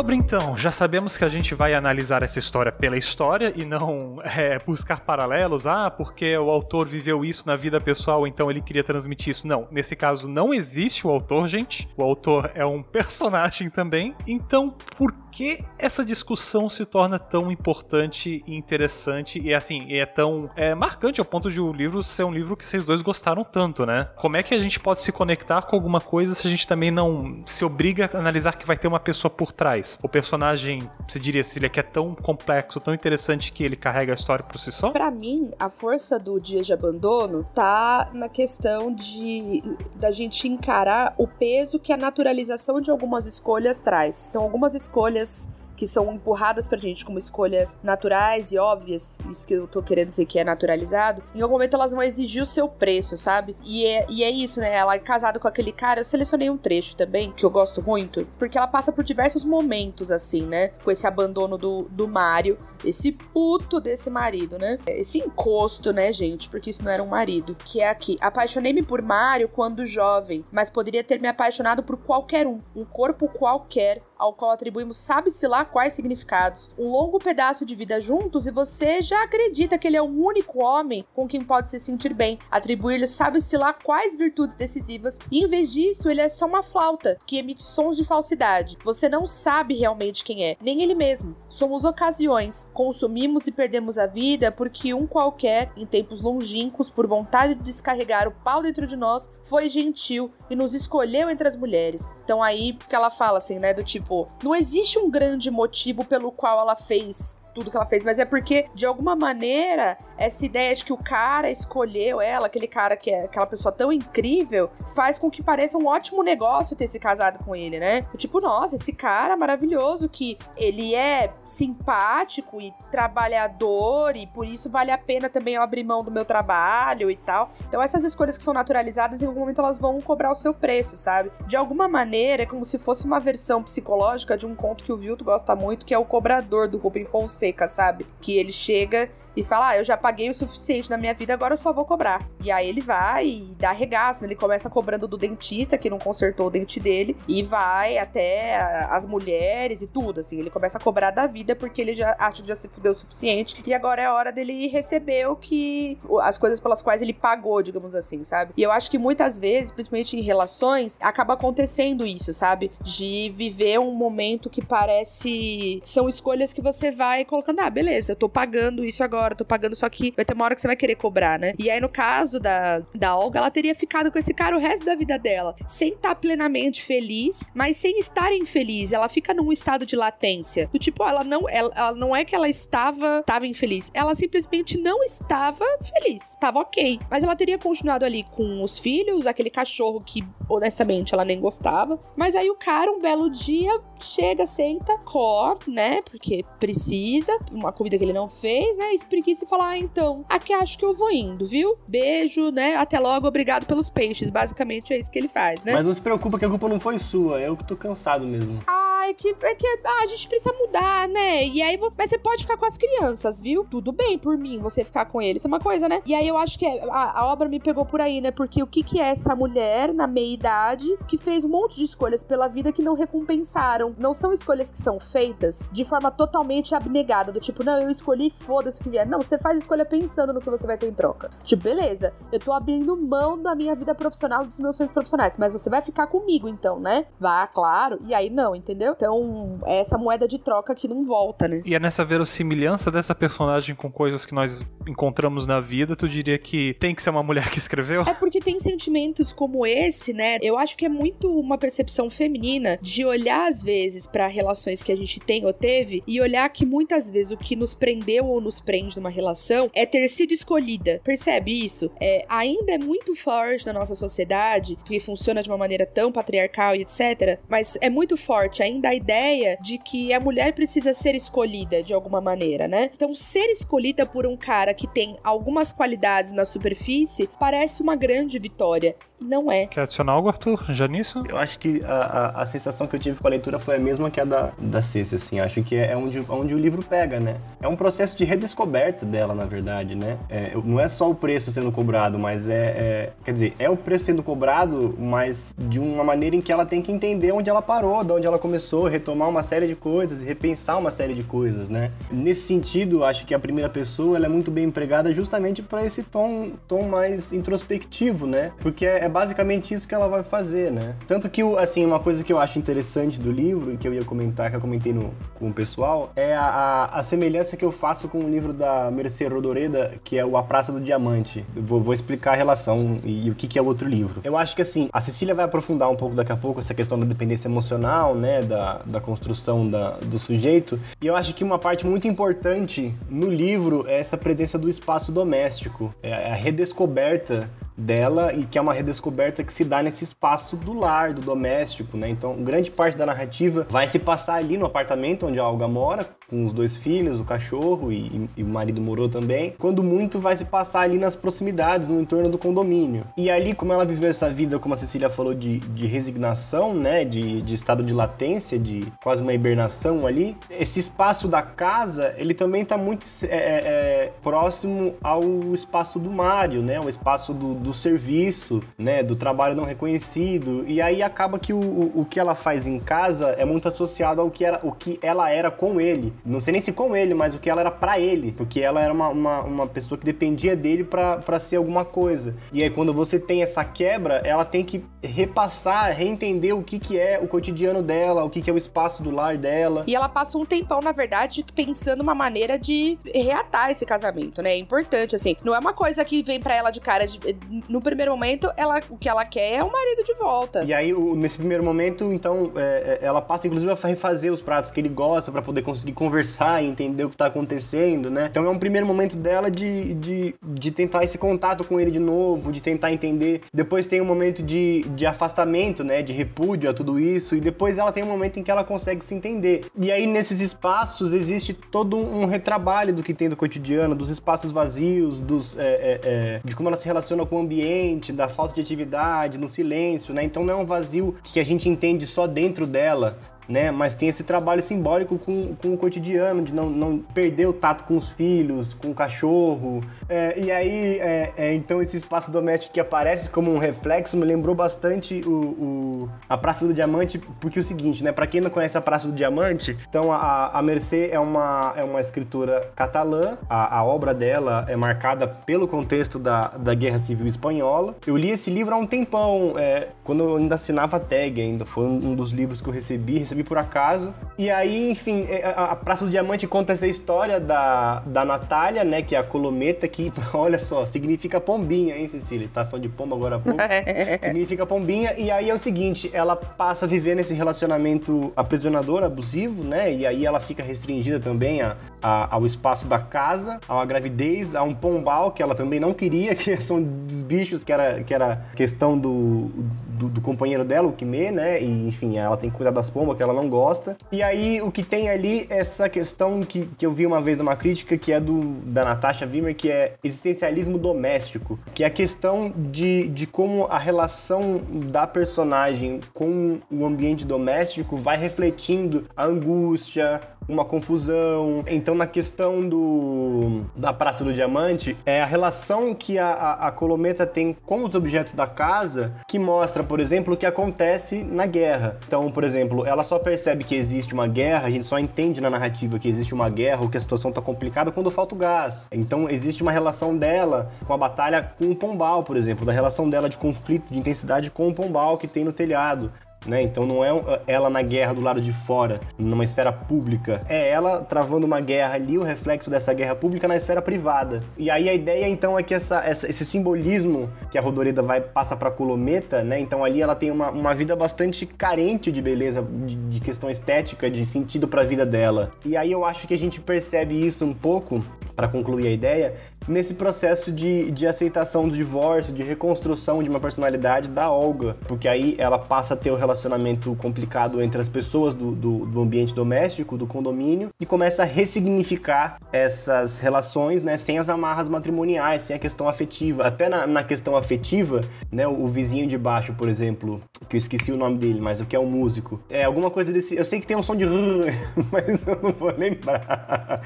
Speaker 1: Na obra, então, já sabemos que a gente vai analisar essa história pela história e não é, buscar paralelos. Ah, porque o autor viveu isso na vida pessoal, então ele queria transmitir isso. Não, nesse caso não existe o autor, gente. O autor é um personagem também. Então, por que essa discussão se torna tão importante e interessante e assim, é tão é, marcante ao ponto de o livro ser um livro que vocês dois gostaram tanto, né? Como é que a gente pode se conectar com alguma coisa se a gente também não se obriga a analisar que vai ter uma pessoa por trás? Personagem, você diria, Cecília, que é tão complexo, tão interessante que ele carrega a história por si só?
Speaker 2: Para mim, a força do Dia de Abandono tá na questão de da gente encarar o peso que a naturalização de algumas escolhas traz. Então, algumas escolhas que são empurradas pra gente como escolhas naturais e óbvias, isso que eu tô querendo dizer que é naturalizado, em algum momento elas vão exigir o seu preço, sabe? E é, e é isso, né? Ela é casada com aquele cara, eu selecionei um trecho também, que eu gosto muito, porque ela passa por diversos momentos, assim, né? Com esse abandono do, do Mário, esse puto desse marido, né? Esse encosto, né, gente? Porque isso não era um marido. Que é aqui. Apaixonei-me por Mário quando jovem, mas poderia ter me apaixonado por qualquer um. Um corpo qualquer, ao qual atribuímos sabe-se lá quais significados. Um longo pedaço de vida juntos e você já acredita que ele é o único homem com quem pode se sentir bem. Atribuir-lhe sabe-se lá quais virtudes decisivas e em vez disso ele é só uma flauta que emite sons de falsidade. Você não sabe realmente quem é, nem ele mesmo. Somos ocasiões. Consumimos e perdemos a vida porque um qualquer, em tempos longínquos, por vontade de descarregar o pau dentro de nós, foi gentil e nos escolheu entre as mulheres. Então aí que ela fala assim, né, do tipo, não existe um grande motivo pelo qual ela fez tudo que ela fez, mas é porque, de alguma maneira, essa ideia de que o cara escolheu ela, aquele cara que é aquela pessoa tão incrível, faz com que pareça um ótimo negócio ter se casado com ele, né? Tipo, nossa, esse cara maravilhoso que ele é simpático e trabalhador e por isso vale a pena também eu abrir mão do meu trabalho e tal. Então, essas escolhas que são naturalizadas, em algum momento elas vão cobrar o seu preço, sabe? De alguma maneira, é como se fosse uma versão psicológica de um conto que o Vilto gosta muito, que é o Cobrador do Rubem Fonseca seca, sabe? Que ele chega e fala: Ah, eu já paguei o suficiente na minha vida, agora eu só vou cobrar. E aí ele vai e dá regaço, né? Ele começa cobrando do dentista que não consertou o dente dele e vai até as mulheres e tudo, assim. Ele começa a cobrar da vida porque ele já acha que já se fudeu o suficiente e agora é hora dele receber o que. as coisas pelas quais ele pagou, digamos assim, sabe? E eu acho que muitas vezes, principalmente em relações, acaba acontecendo isso, sabe? De viver um momento que parece. São escolhas que você vai colocando, ah, beleza, eu tô pagando isso agora tô pagando só que vai ter uma hora que você vai querer cobrar, né? E aí, no caso da, da Olga, ela teria ficado com esse cara o resto da vida dela, sem estar tá plenamente feliz, mas sem estar infeliz. Ela fica num estado de latência. Do tipo, ela não, ela, ela não é que ela estava, estava infeliz, ela simplesmente não estava feliz. Estava ok. Mas ela teria continuado ali com os filhos, aquele cachorro que, honestamente, ela nem gostava. Mas aí o cara, um belo dia, chega, senta, come, né? Porque precisa, uma comida que ele não fez, né? preguiça e falar, ah, então, aqui acho que eu vou indo, viu? Beijo, né? Até logo, obrigado pelos peixes. Basicamente é isso que ele faz, né?
Speaker 3: Mas não se preocupa que a culpa não foi sua, eu que tô cansado mesmo.
Speaker 2: Ai, que, é que ah, a gente precisa mudar, né? E aí, mas você pode ficar com as crianças, viu? Tudo bem por mim você ficar com eles, é uma coisa, né? E aí eu acho que é, a, a obra me pegou por aí, né? Porque o que que é essa mulher na meia idade que fez um monte de escolhas pela vida que não recompensaram? Não são escolhas que são feitas de forma totalmente abnegada, do tipo, não, eu escolhi, foda-se o que vier. Não, você faz escolha pensando no que você vai ter em troca. Tipo, beleza, eu tô abrindo mão da minha vida profissional, dos meus sonhos profissionais, mas você vai ficar comigo então, né? Vá, claro. E aí não, entendeu? Então, é essa moeda de troca que não volta, né?
Speaker 1: E é nessa verossimilhança dessa personagem com coisas que nós encontramos na vida, tu diria que tem que ser uma mulher que escreveu?
Speaker 2: É porque tem sentimentos como esse, né? Eu acho que é muito uma percepção feminina de olhar às vezes para relações que a gente tem ou teve e olhar que muitas vezes o que nos prendeu ou nos prende numa relação é ter sido escolhida. Percebe isso? É, ainda é muito forte na nossa sociedade, que funciona de uma maneira tão patriarcal e etc. Mas é muito forte ainda a ideia de que a mulher precisa ser escolhida de alguma maneira, né? Então, ser escolhida por um cara que tem algumas qualidades na superfície parece uma grande vitória não é.
Speaker 1: Quer adicionar algo, Arthur, já nisso?
Speaker 3: Eu acho que a, a, a, sensação que eu tive com a leitura foi a mesma que a da, da Ceci, assim. Acho que é onde, onde o livro pega, né? É um processo de redescoberta dela, na verdade, né? É, não é só o preço sendo cobrado, mas é, é, Quer dizer, é o preço sendo cobrado, mas de uma maneira em que ela tem que entender onde ela parou, de onde ela começou, retomar uma série de coisas, repensar uma série de coisas, né? Nesse sentido, acho que a primeira pessoa ela é muito bem empregada justamente para esse tom, tom mais introspectivo, né? Porque é basicamente isso que ela vai fazer, né? Tanto que, assim, uma coisa que eu acho interessante do livro, que eu ia comentar, que eu comentei no, com o pessoal, é a, a, a semelhança que eu faço com o livro da Mercê Rodoreda, que é o A Praça do Diamante. Eu vou, vou explicar a relação e, e, o que, que é o outro livro. Eu acho que, assim, a Cecília vai aprofundar um pouco daqui a pouco essa questão da dependência emocional, né? Da, da construção da, do sujeito. E eu acho que uma parte muito importante no livro é essa presença do espaço doméstico, é a redescoberta dela e que é uma redescoberta que se dá nesse espaço do lar, do doméstico, né? Então, grande parte da narrativa vai se passar ali no apartamento onde a Olga mora, com os dois filhos, o cachorro e, e, o marido morou também. Quando muito vai se passar ali nas proximidades, no entorno do condomínio. E ali, como ela viveu essa vida, como a Cecília falou, de, de resignação, né? De, de estado de latência, de quase uma hibernação ali. Esse espaço da casa, ele também está muito é, é, é, próximo ao espaço do Mário, né? O espaço do, do serviço, né? Do trabalho não reconhecido. E aí acaba que o, o, o que ela faz em casa é muito associado ao que, era, o que ela era com ele. Não sei nem se com ele, mas o que ela era para ele. Porque ela era uma, uma, uma, pessoa que dependia dele para ser alguma coisa. E aí, quando você tem essa quebra, ela tem que repassar, reentender o que, que é o cotidiano dela, o que, que é o espaço do lar dela.
Speaker 2: E ela passa um tempão, na verdade, pensando uma maneira de reatar esse casamento, né? É importante, assim. Não é uma coisa que vem para ela de cara. De, no primeiro momento, ela, o que ela quer é o marido de volta.
Speaker 3: E aí, nesse primeiro momento, então, é, é, ela passa, inclusive, a refazer os pratos que ele gosta para poder conseguir conversar e entender o que tá acontecendo, né? Então é um primeiro momento dela de, de, de tentar esse contato com ele de novo, de tentar entender. Depois tem um momento de, de afastamento, né? De repúdio a tudo isso. E depois ela tem um momento em que ela consegue se entender. E aí nesses espaços existe todo um retrabalho do que tem do cotidiano, dos espaços vazios, dos, é, é, é, de como ela se relaciona com ambiente, da falta de atividade, no silêncio, né? Então não é um vazio que a gente entende só dentro dela, né? Mas tem esse trabalho simbólico com, com o cotidiano, de não, não perder o tato com os filhos, com o cachorro. É, e aí, é, é, então, esse espaço doméstico que aparece como um reflexo me lembrou bastante o, o, a Praça do Diamante, porque é o seguinte, né? Pra quem não conhece a Praça do Diamante, então a, a Mercê é uma, é uma escritora catalã, a, a obra dela é marcada pelo contexto da, da Guerra Civil Espanhola. Eu li esse livro há um tempão, é, quando eu ainda assinava tag ainda, foi um dos livros que eu recebi, recebi por acaso. E aí, enfim, é, a, a Praça do Diamante conta essa história da, da Natália, né, que é a Colometa, que, olha só, significa pombinha, hein, Cecília? Tá falando de pomba agora há pouco. significa pombinha, e aí é o seguinte, ela passa a viver nesse relacionamento aprisionador, abusivo, né, e aí ela fica restringida também a, a, ao espaço da casa, a uma gravidez, a um pombal que ela também não queria, que são dos bichos que era, que era questão do, do, do companheiro dela, o Kime, né, e enfim, ela tem que cuidar das pombas que ela não gosta. E aí o que tem ali é essa questão que, que eu vi uma vez numa crítica, que é do da Natasha Wimmer, que é existencialismo doméstico, que é a questão de, de como a relação da personagem com o ambiente doméstico vai refletindo a angústia, uma confusão. Então, na questão do da Praça do Diamante, é a relação que a, a, a Colometa tem com os objetos da casa que mostra, por exemplo, o que acontece na guerra. Então, por exemplo, ela só percebe que existe uma guerra, a gente só entende na narrativa que existe uma guerra ou que a situação está complicada quando falta o gás. Então, existe uma relação dela com a batalha com o Pombal, por exemplo, da relação dela de conflito, de intensidade com o Pombal que tem no telhado né? Então não é ela na guerra do lado de fora, numa esfera pública. É ela travando uma guerra ali, o reflexo dessa guerra pública na esfera privada. E aí a ideia então é que essa, essa esse simbolismo que a Rodoreda vai passa para Colometa, né? Então ali ela tem uma, uma vida bastante carente de beleza, de, de questão estética, de sentido para a vida dela. E aí eu acho que a gente percebe isso um pouco para concluir a ideia, nesse processo de, de aceitação do divórcio, de reconstrução de uma personalidade da Olga, porque aí ela passa a ter o um relacionamento complicado entre as pessoas do, do, do, ambiente doméstico, do condomínio, e começa a ressignificar essas relações, né, sem as amarras matrimoniais, sem a questão afetiva. Até na, na questão afetiva, né, o, o, vizinho de baixo, por exemplo, que eu esqueci o nome dele, mas o que é um músico, é alguma coisa desse. Eu sei que tem um som de mas eu não vou lembrar.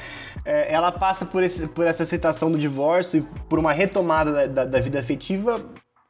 Speaker 3: É, ela passa por, esse, por essa aceitação do divórcio e por uma retomada da, da, da vida afetiva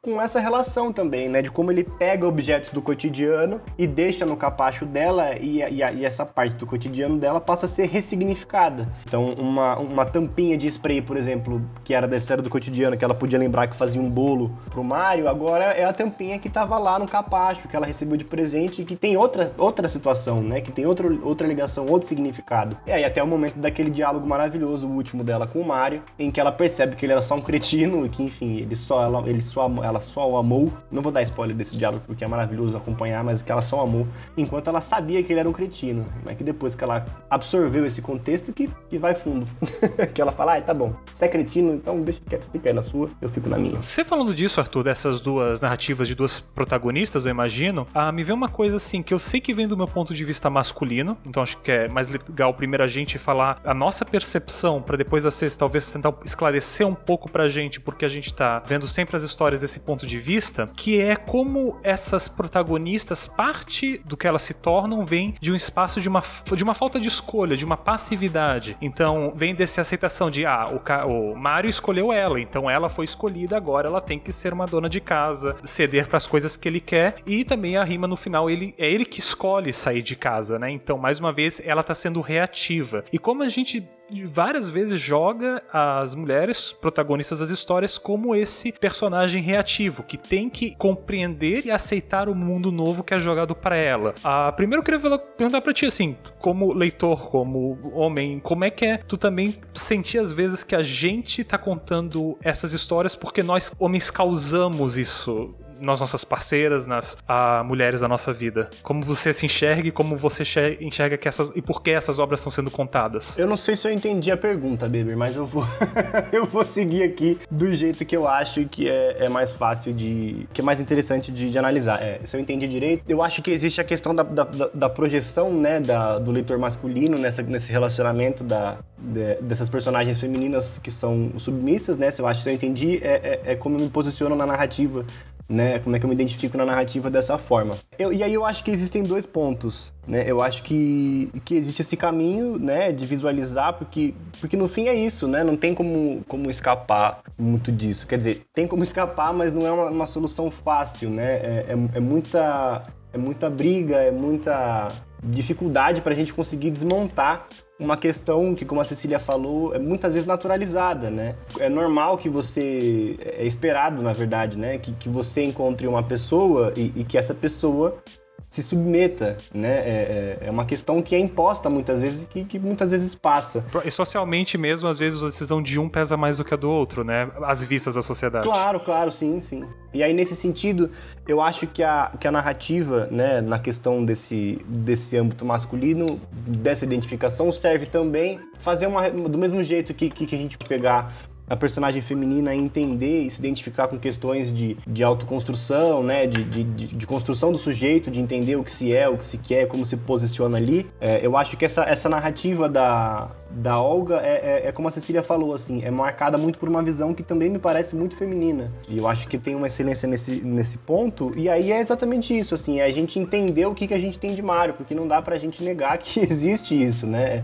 Speaker 3: com essa relação também, né? De como ele pega objetos do cotidiano e deixa no capacho dela e, e, e, essa parte do cotidiano dela passa a ser ressignificada. Então, uma, uma tampinha de spray, por exemplo, que era da história do cotidiano, que ela podia lembrar que fazia um bolo pro Mario, agora é a tampinha que tava lá no capacho, que ela recebeu de presente e que tem outra, outra situação, né? Que tem outra, outra ligação, outro significado. E aí, até o momento daquele diálogo maravilhoso, o último dela com o Mario, em que ela percebe que ele era só um cretino e que, enfim, ele só, ela, ele só, ela ela só o amou. Não vou dar spoiler desse diálogo porque é maravilhoso acompanhar, mas que ela só o amou enquanto ela sabia que ele era um cretino. Mas que depois que ela absorveu esse contexto que, que vai fundo. que ela fala, ah, tá bom, você é cretino, então deixa quieto, fica aí na sua, eu fico na minha.
Speaker 1: Você falando disso, Arthur, dessas duas narrativas de duas protagonistas, eu imagino, ah, me vê uma coisa assim, que eu sei que vem do meu ponto de vista masculino, então acho que é mais legal primeiro a gente falar a nossa percepção, para depois a Cês talvez tentar esclarecer um pouco pra gente, porque a gente tá vendo sempre as histórias desse ponto de vista, que é como essas protagonistas, parte do que elas se tornam vem de um espaço de uma, de uma falta de escolha, de uma passividade. Então, vem dessa aceitação de, ah, o, o Mario escolheu ela, então ela foi escolhida, agora ela tem que ser uma dona de casa, ceder para as coisas que ele quer, e também a rima no final, ele é ele que escolhe sair de casa, né? Então, mais uma vez, ela tá sendo reativa. E como a gente várias vezes joga as mulheres protagonistas das histórias como esse personagem reativo que tem que compreender e aceitar o mundo novo que é jogado para ela. Ah, primeiro eu queria perguntar para ti assim, como leitor, como homem, como é que é tu também sentir às vezes que a gente tá contando essas histórias porque nós homens causamos isso nas nossas parceiras, nas mulheres da nossa vida. Como você se enxerga e como você enxerga que essas e por que essas obras estão sendo contadas.
Speaker 3: Eu não sei se eu entendi a pergunta, Beber, mas eu vou eu vou seguir aqui do jeito que eu acho que é, é mais fácil de que é mais interessante de, de analisar. É, se eu entendi direito, eu acho que existe a questão da, da, da projeção, né, da, do leitor masculino nessa, nesse relacionamento da, de, dessas personagens femininas que são submissas, né? Se eu acho que eu entendi, é, é, é como eu me posiciono na narrativa né? Como é que eu me identifico na narrativa dessa forma. Eu, e aí eu acho que existem dois pontos, né? Eu acho que, que existe esse caminho, né, de visualizar, porque, porque no fim é isso, né? Não tem como, como escapar muito disso. Quer dizer, tem como escapar, mas não é uma, uma solução fácil, né? É, é, é muita é muita briga, é muita dificuldade para a gente conseguir desmontar uma questão que, como a Cecília falou, é muitas vezes naturalizada, né? É normal que você, é esperado, na verdade, né? Que, que você encontre uma pessoa e, e que essa pessoa se submeta, né? É, é, é, uma questão que é imposta muitas vezes que, que muitas vezes passa.
Speaker 1: E socialmente mesmo, às vezes a decisão de um pesa mais do que a do outro, né? Às vistas da sociedade.
Speaker 3: Claro, claro, sim, sim. E aí, nesse sentido, eu acho que a, que a narrativa, né, na questão desse, desse âmbito masculino, dessa identificação, serve também fazer uma. Do mesmo jeito que, que, que a gente pegar a personagem feminina entender e se identificar com questões de, de autoconstrução, né? De, de, de, construção do sujeito, de entender o que se é, o que se quer, como se posiciona ali. É, eu acho que essa, essa narrativa da, da Olga é, é, é, como a Cecília falou, assim, é marcada muito por uma visão que também me parece muito feminina. E eu acho que tem uma excelência nesse, nesse ponto. E aí é exatamente isso, assim, é a gente entender o que, que a gente tem de Mario, porque não dá pra gente negar que existe isso, né?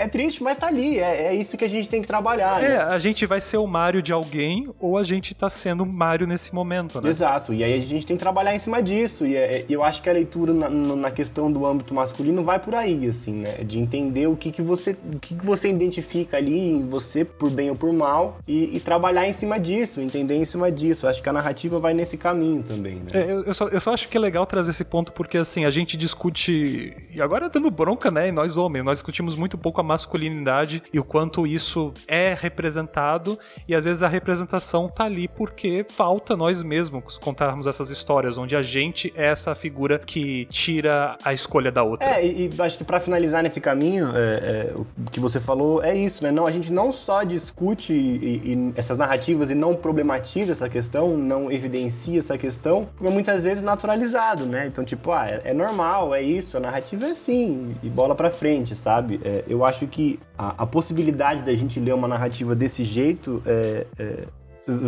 Speaker 3: É triste, mas tá ali. É, é, isso que a gente tem que trabalhar.
Speaker 1: É, né? a gente vai ser o Mario de alguém ou a gente tá sendo o Mario nesse momento, né?
Speaker 3: Exato. E aí a gente tem que trabalhar em cima disso. E é, eu acho que a leitura na, na, questão do âmbito masculino vai por aí, assim, né? De entender o que, que você o que, que você identifica ali em você, por bem ou por mal, e, e, trabalhar em cima disso, entender em cima disso. Eu acho que a narrativa vai nesse caminho também, né?
Speaker 1: É, eu, eu, só, eu só acho que é legal trazer esse ponto porque, assim, a gente discute. E agora dando bronca, né? E nós homens, nós discutimos muito pouco a masculinidade e o quanto isso é representado, e às vezes a representação tá ali porque falta nós mesmos contarmos essas histórias, onde a gente é essa figura que tira a escolha da outra.
Speaker 3: É, e, e acho que para finalizar nesse caminho, é, é, o que você falou é isso, né? Não, a gente não só discute e, e essas narrativas e não problematiza essa questão, não evidencia essa questão, como muitas vezes naturalizado, né? Então, tipo, ah, é, é normal, é isso, a narrativa é assim, e bola pra frente, sabe? É, eu acho que a, a, possibilidade da gente ler uma narrativa desse jeito é, é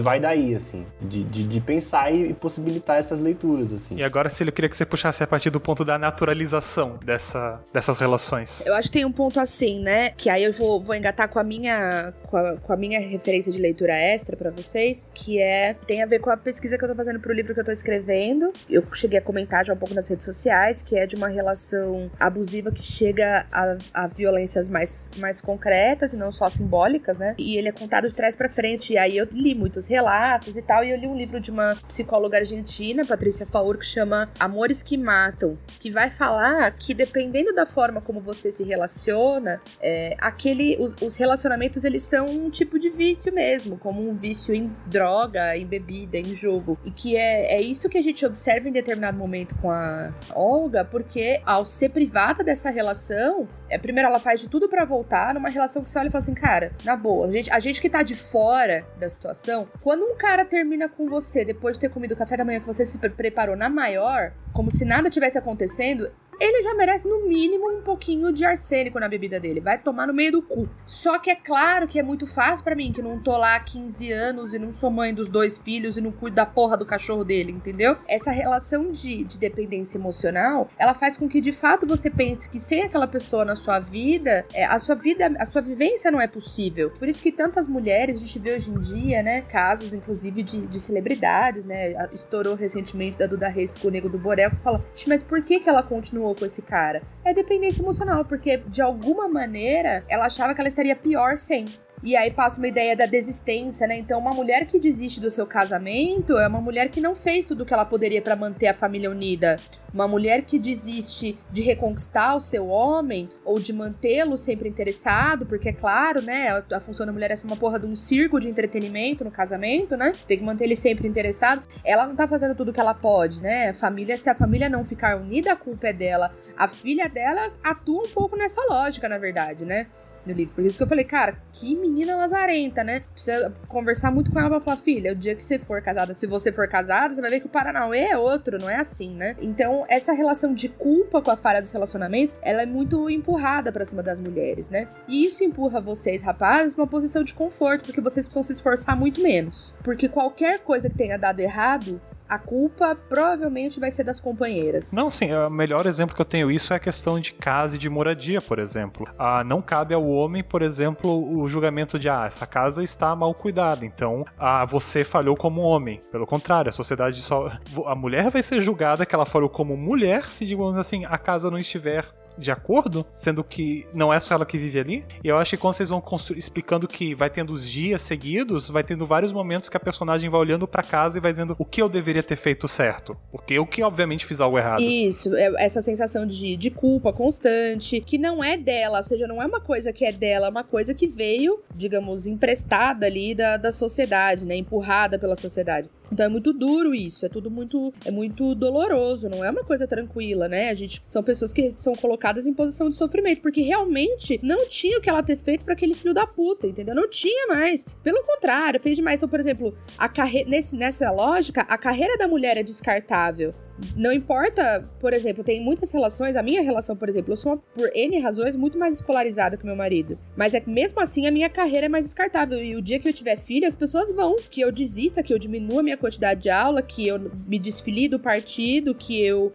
Speaker 3: vai daí, assim, de, de, de, pensar e possibilitar essas leituras, assim.
Speaker 1: E agora, Cílio, eu queria que você puxasse a partir do ponto da naturalização dessa, dessas relações.
Speaker 2: Eu acho que tem um ponto assim, né, que aí eu vou, vou engatar com a minha com a, com a minha referência de leitura extra para vocês, que é, tem a ver com a pesquisa que eu tô fazendo pro livro que eu tô escrevendo. Eu cheguei a comentar já um pouco nas redes sociais, que é de uma relação abusiva que chega a, a violências mais, mais concretas e não só simbólicas, né, e ele é contado de trás para frente, e aí eu li muito muitos relatos e tal. E eu li um livro de uma psicóloga argentina, Patrícia Faur, que chama Amores que Matam, que vai falar que dependendo da forma como você se relaciona, é, aquele, os, os relacionamentos eles são um tipo de vício mesmo, como um vício em droga, em bebida, em jogo. E que é, é isso que a gente observa em determinado momento com a Olga, porque ao ser privada dessa relação, primeiro ela faz de tudo para voltar numa relação que você olha e fala assim, cara, na boa, a gente, a gente que tá de fora da situação, quando um cara termina com você depois de ter comido o café da manhã que você se preparou na maior, como se nada tivesse acontecendo, ele já merece no mínimo um pouquinho de arsênico na bebida dele. Vai tomar no meio do cu. Só que é claro que é muito fácil para mim, que não tô lá há 15 anos e não sou mãe dos dois filhos e não cuido da porra do cachorro dele, entendeu? Essa relação de, de dependência emocional, ela faz com que de fato você pense que sem aquela pessoa na sua vida, é, a sua vida, a sua vivência não é possível. Por isso que tantas mulheres, a gente vê hoje em dia, né, casos inclusive de, de celebridades, né, estourou recentemente da Duda Reis com o Nego do Borel, que fala, mas por que que ela continuou com esse cara? É dependência emocional, porque de alguma maneira ela achava que ela estaria pior sem. E aí passa uma ideia da desistência, né? Então, uma mulher que desiste do seu casamento é uma mulher que não fez tudo o que ela poderia para manter a família unida. Uma mulher que desiste de reconquistar o seu homem ou de mantê-lo sempre interessado, porque é claro, né? A, função da mulher é ser uma porra de um circo de entretenimento no casamento, né? Tem que manter ele sempre interessado. Ela não tá fazendo tudo o que ela pode, né? A família, se a família não ficar unida, a culpa é dela. A filha dela atua um pouco nessa lógica, na verdade, né? No livro. Por isso que eu falei, cara, que menina lazarenta, né? Precisa conversar muito com ela pra falar, filha, o dia que você for casada, se você for casada, você vai ver que o Paranauê é outro, não é assim, né? Então, essa relação de culpa com a falha dos relacionamentos, ela é muito empurrada para cima das mulheres, né? E isso empurra vocês, rapazes, pra uma posição de conforto, porque vocês precisam se esforçar muito menos. Porque qualquer coisa que tenha dado errado, a culpa provavelmente vai ser das companheiras.
Speaker 1: Não, sim, o melhor exemplo que eu tenho isso é a questão de casa e de moradia, por exemplo. Ah, não cabe ao homem, por exemplo, o julgamento de ah, essa casa está mal cuidada, então ah, você falhou como homem. Pelo contrário, a sociedade só. A mulher vai ser julgada que ela falhou como mulher se, digamos assim, a casa não estiver de acordo, sendo que não é só ela que vive ali. E eu acho que quando vocês vão explicando que vai tendo os dias seguidos, vai tendo vários momentos que a personagem vai olhando para casa e vai dizendo o que eu deveria ter feito certo. Porque eu que obviamente fiz algo errado.
Speaker 2: Isso, é essa sensação de, de culpa constante, que não é dela, ou seja, não é uma coisa que é dela, é uma coisa que veio, digamos, emprestada ali da, da sociedade, né? Empurrada pela sociedade. Então é muito duro isso, é tudo muito é muito doloroso, não é uma coisa tranquila, né? A gente são pessoas que são colocadas em posição de sofrimento, porque realmente não tinha o que ela ter feito para aquele filho da puta, entendeu? Não tinha mais. Pelo contrário, fez demais. Então, por exemplo, a carreira nesse nessa lógica, a carreira da mulher é descartável. Não importa, por exemplo, tem muitas relações, a minha relação, por exemplo, eu sou, por N razões, muito mais escolarizada que meu marido. Mas é mesmo assim a minha carreira é mais descartável. E o dia que eu tiver filho, as pessoas vão. Que eu desista, que eu diminua minha quantidade de aula, que eu me desfilie do partido, que eu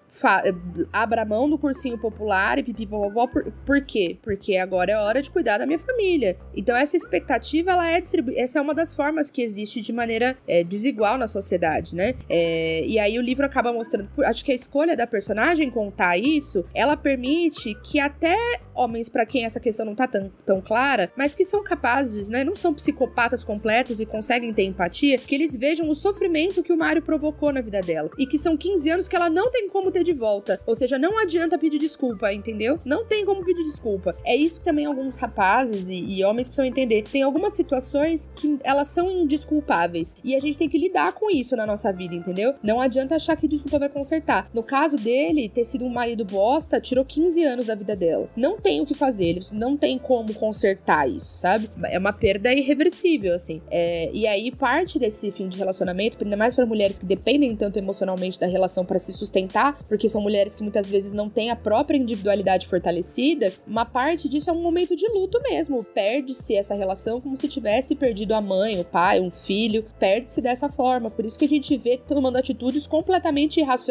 Speaker 2: abra mão do cursinho popular e pipipopopó. Por, por quê? Porque agora é hora de cuidar da minha família. Então essa expectativa, ela é distribuída. Essa é uma das formas que existe de maneira é, desigual na sociedade, né? É, e aí o livro acaba mostrando acho que a escolha da personagem contar isso, ela permite que até homens para quem essa questão não tá tão, tão clara, mas que são capazes, né, não são psicopatas completos e conseguem ter empatia, que eles vejam o sofrimento que o Mario provocou na vida dela. E que são 15 anos que ela não tem como ter de volta. Ou seja, não adianta pedir desculpa, entendeu? Não tem como pedir desculpa. É isso que também alguns rapazes e, e homens precisam entender. Tem algumas situações que elas são indesculpáveis. E a gente tem que lidar com isso na nossa vida, entendeu? Não adianta achar que desculpa vai consertar. No caso dele, ter sido um marido bosta, tirou 15 anos da vida dela. Não tem o que fazer, não tem como consertar isso, sabe? É uma perda irreversível, assim. É, e aí, parte desse fim de relacionamento, ainda mais para mulheres que dependem tanto emocionalmente da relação para se sustentar, porque são mulheres que muitas vezes não têm a própria individualidade fortalecida, uma parte disso é um momento de luto mesmo. Perde-se essa relação como se tivesse perdido a mãe, o pai, um filho. Perde-se dessa forma. Por isso que a gente vê tomando atitudes completamente irracionais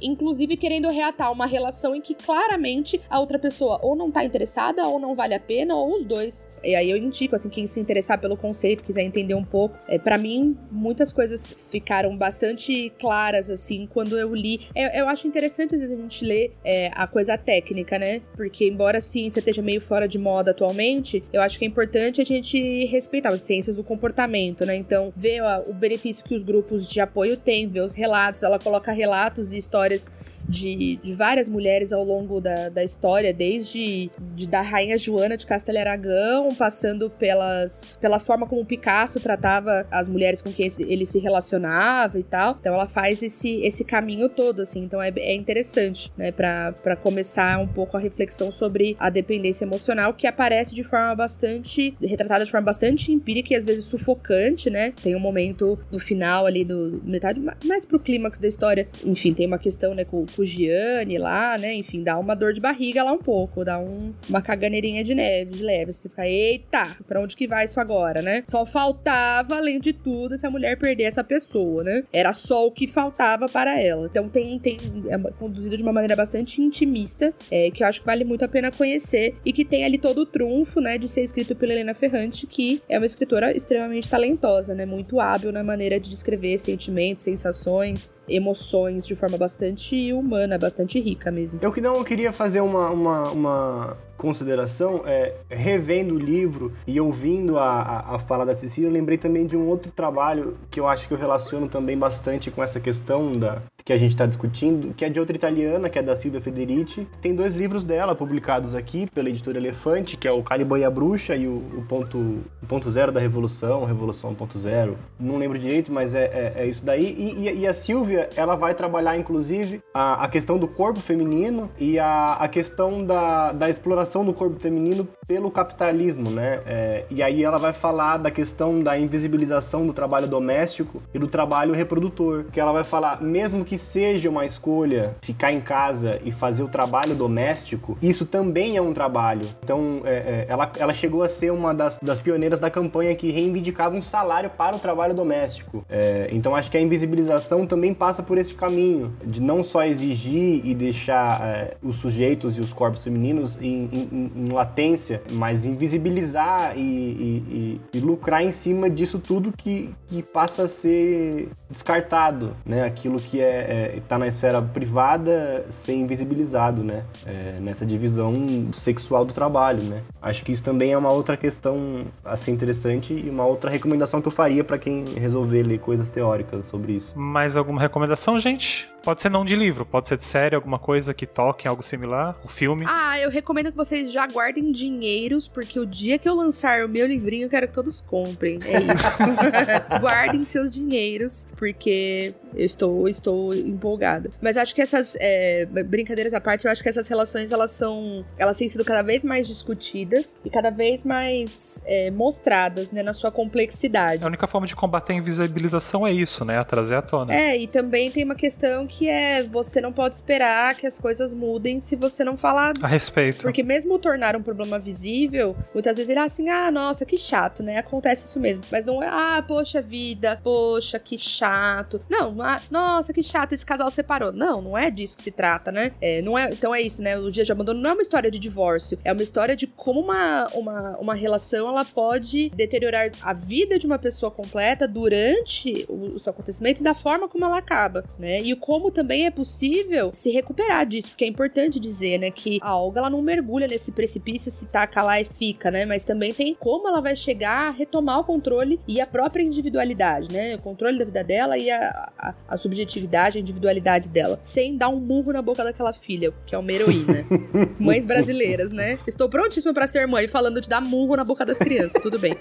Speaker 2: inclusive querendo reatar uma relação em que claramente a outra pessoa ou não tá interessada, ou não vale a pena, ou os dois. E aí eu indico, assim, quem se interessar pelo conceito, quiser entender um pouco. É, para mim, muitas coisas ficaram bastante claras, assim, quando eu li. Eu, eu acho interessante, às vezes, a gente ler é, a coisa técnica, né? Porque, embora a ciência esteja meio fora de moda atualmente, eu acho que é importante a gente respeitar as ciências do comportamento, né? Então, ver ó, o benefício que os grupos de apoio têm, ver os relatos. Ela coloca relatos e histórias de, de várias mulheres ao longo da, da história, desde de, da rainha Joana de Castelo Aragão, passando pelas, pela forma como Picasso tratava as mulheres com quem ele se relacionava e tal. Então ela faz esse, esse caminho todo, assim. Então é, é interessante, né, pra começar um pouco a reflexão sobre a dependência emocional, que aparece de forma bastante, retratada de forma bastante empírica e às vezes sufocante, né? Tem um momento no final ali do metade, mais pro clímax da história, enfim, tem uma questão, né, com, com o Gianni lá, né? Enfim, dá uma dor de barriga lá um pouco, dá um, uma caganeirinha de neve, de leve. Você fica, eita, pra onde que vai isso agora, né? Só faltava, além de tudo, essa mulher perder essa pessoa, né? Era só o que faltava para ela. Então tem, tem é conduzido de uma maneira bastante intimista, é, que eu acho que vale muito a pena conhecer e que tem ali todo o trunfo, né, de ser escrito pela Helena Ferrante, que é uma escritora extremamente talentosa, né? Muito hábil na maneira de descrever sentimentos, sensações, emoções de forma bastante humana, bastante rica mesmo.
Speaker 3: Eu que não queria fazer uma, uma, uma consideração, é, revendo o livro e ouvindo a, a, a, fala da Cecília, eu lembrei também de um outro trabalho que eu acho que eu relaciono também bastante com essa questão da, que a gente está discutindo, que é de outra italiana, que é da Silvia Federici. Tem dois livros dela publicados aqui pela editora Elefante, que é o Caliban e a Bruxa e o, o ponto, o ponto Zero da Revolução, Revolução 1.0. Não lembro direito, mas é, é, é isso daí. E, e, e, a Silvia, ela vai trabalhar, inclusive, a, a questão do corpo feminino e a, a questão da, da exploração do corpo feminino pelo capitalismo, né? É, e aí ela vai falar da questão da invisibilização do trabalho doméstico e do trabalho reprodutor, que ela vai falar, mesmo que seja uma escolha ficar em casa e fazer o trabalho doméstico, isso também é um trabalho. Então, é, é, ela, ela chegou a ser uma das, das pioneiras da campanha que reivindicava um salário para o trabalho doméstico. É, então, acho que a invisibilização também passa por esse caminho, de não só exigir e deixar é, os sujeitos e os corpos femininos em, em, em latência, mas invisibilizar e, e, e, e, lucrar em cima disso tudo que, que passa a ser descartado, né? Aquilo que é, é tá na esfera privada ser invisibilizado, né? É, nessa divisão sexual do trabalho, né? Acho que isso também é uma outra questão a ser interessante e uma outra recomendação que eu faria para quem resolver ler coisas teóricas sobre isso.
Speaker 1: Mais alguma recomendação, gente? Pode ser não de livro, pode ser de série, alguma coisa que toque algo similar, o filme.
Speaker 2: Ah, eu recomendo que vocês já guardem dinheiros, porque o dia que eu lançar o meu livrinho, eu quero que todos comprem. É isso. Guardem seus dinheiros, porque eu estou, estou empolgada. Mas acho que essas é, brincadeiras à parte, eu acho que essas relações elas são, elas têm sido cada vez mais discutidas e cada vez mais é, mostradas, né, na sua complexidade.
Speaker 1: A única forma de combater a invisibilização é isso, né, a trazer à tona.
Speaker 2: É, e também tem uma questão que é você não pode esperar que as coisas mudem se você não falar
Speaker 1: a respeito.
Speaker 2: Porque mesmo tornar um problema visível, muitas vezes ele é assim, ah, nossa, que chato, né? Acontece isso mesmo. Mas não é, ah, poxa vida, poxa, que chato. Não, ah, nossa, que chato, esse casal separou. Não, não é disso que se trata, né? É, não é, então é isso, né? O dia de abandono não é uma história de divórcio, é uma história de como uma, uma, uma relação ela pode deteriorar a vida de uma pessoa completa durante o, o seu acontecimento e da forma como ela acaba, né? E como também é possível se recuperar disso, porque é importante dizer, né, que a Olga ela não mergulha nesse precipício, se taca lá e fica, né, mas também tem como ela vai chegar a retomar o controle e a própria individualidade, né, o controle da vida dela e a, a, a subjetividade, a individualidade dela, sem dar um murro na boca daquela filha, que é uma heroína. Mães brasileiras, né? Estou prontíssima para ser mãe, falando de dar murro na boca das crianças, tudo bem.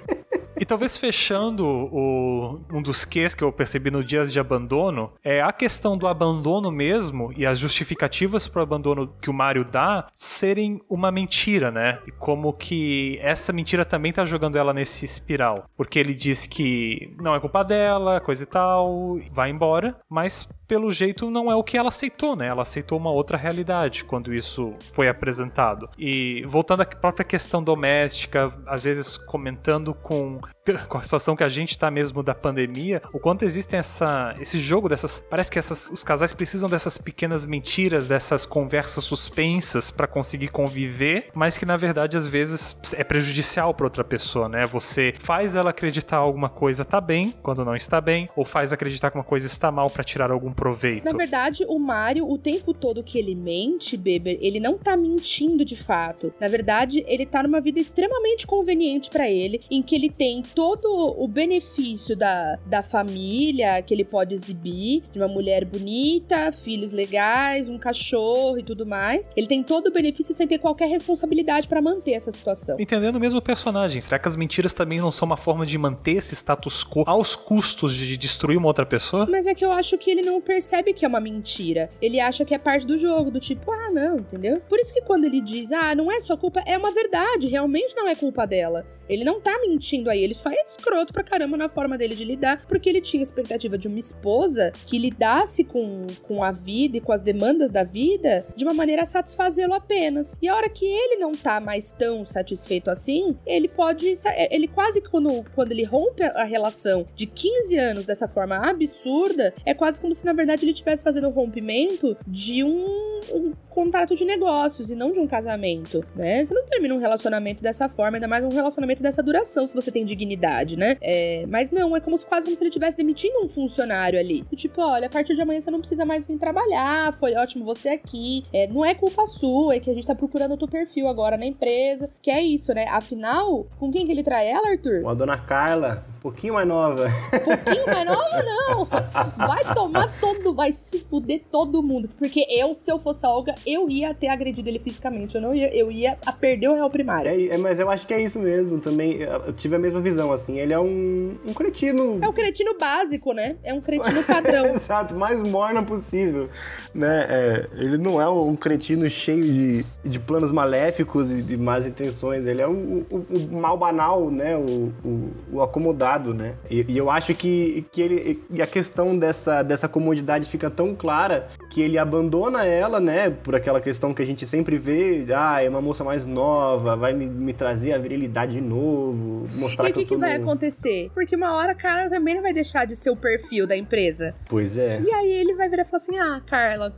Speaker 1: E talvez fechando o, um dos ques que eu percebi no Dias de Abandono, é a questão do abandono mesmo e as justificativas para o abandono que o Mario dá serem uma mentira, né? E como que essa mentira também tá jogando ela nesse espiral. Porque ele diz que não é culpa dela, coisa e tal, vai embora, mas pelo jeito não é o que ela aceitou, né? Ela aceitou uma outra realidade quando isso foi apresentado. E voltando à própria questão doméstica, às vezes comentando com, com a situação que a gente tá mesmo da pandemia, o quanto existe essa, esse jogo dessas. Parece que essas, os casais precisam dessas pequenas mentiras, dessas conversas suspensas para conseguir conviver, mas que na verdade às vezes é prejudicial para outra pessoa, né? Você faz ela acreditar alguma coisa tá bem quando não está bem, ou faz acreditar que uma coisa está mal para tirar algum proveito.
Speaker 2: Na verdade, o Mario, o tempo todo que ele mente, Beber, ele não tá mentindo de fato. Na verdade, ele tá numa vida extremamente conveniente para ele, em que ele tem todo o benefício da, da família que ele pode exibir, de uma mulher bonita, filhos legais, um cachorro e tudo mais. Ele tem todo o benefício sem ter qualquer responsabilidade para manter essa situação.
Speaker 1: Entendendo mesmo o personagem, será que as mentiras também não são uma forma de manter esse status quo aos custos de destruir uma outra pessoa?
Speaker 2: Mas é que eu acho que ele não percebe que é uma mentira. Ele acha que é parte do jogo, do tipo, ah, não, entendeu? Por isso que quando ele diz, ah, não é sua culpa, é uma verdade, realmente não é culpa dela. Ele não tá mentindo aí, ele só é escroto pra caramba na forma dele de lidar, porque ele tinha expectativa de uma esposa que lidasse com, com a vida e com as demandas da vida de uma maneira a satisfazê-lo apenas. E a hora que ele não tá mais tão satisfeito assim, ele pode. Ele quase quando, quando ele rompe a relação de 15 anos dessa forma absurda, é quase como se na verdade ele estivesse fazendo o rompimento de um, um, contrato de negócios e não de um casamento, né? Você não termina um relacionamento dessa forma, ainda mais um relacionamento dessa duração, se você tem dignidade, né? É, mas não, é como se, quase como se ele estivesse demitindo um funcionário ali. Tipo, olha, a partir de amanhã você não precisa mais vir trabalhar, foi ótimo você aqui. É, não é culpa sua, é que a gente tá procurando o teu perfil agora na empresa, que é isso, né? Afinal, com quem que ele trai ela, Arthur?
Speaker 3: Com a dona Carla, um pouquinho mais nova.
Speaker 2: Um pouquinho mais nova, não! Vai tomar todo, vai se fuder todo mundo. Porque eu, se eu fosse a Olga, eu ia ter agredido ele fisicamente. Eu não ia, eu ia perder o réu primário.
Speaker 3: É, é, mas eu acho que é isso mesmo. Também eu tive a mesma visão, assim. Ele é um, um cretino.
Speaker 2: É um cretino básico, né? É um cretino padrão.
Speaker 3: Exato, mais morna possível. Né? É, ele não é um cretino cheio de, de planos maléficos e de más intenções. Ele é o, o, o mal banal, né? O, o, o acomodado, né? E, e, eu acho que, que ele. E a questão dessa, dessa comodidade fica tão clara que ele abandona ela, né? Por aquela questão que a gente sempre vê, ah, é uma moça mais nova, vai me, me trazer a virilidade de novo, mostrar
Speaker 2: e
Speaker 3: que,
Speaker 2: que, que vai acontecer? Porque uma hora a Carla também não vai deixar de ser o perfil da empresa.
Speaker 3: Pois é.
Speaker 2: E aí ele vai virar e falar assim: ah, Carla,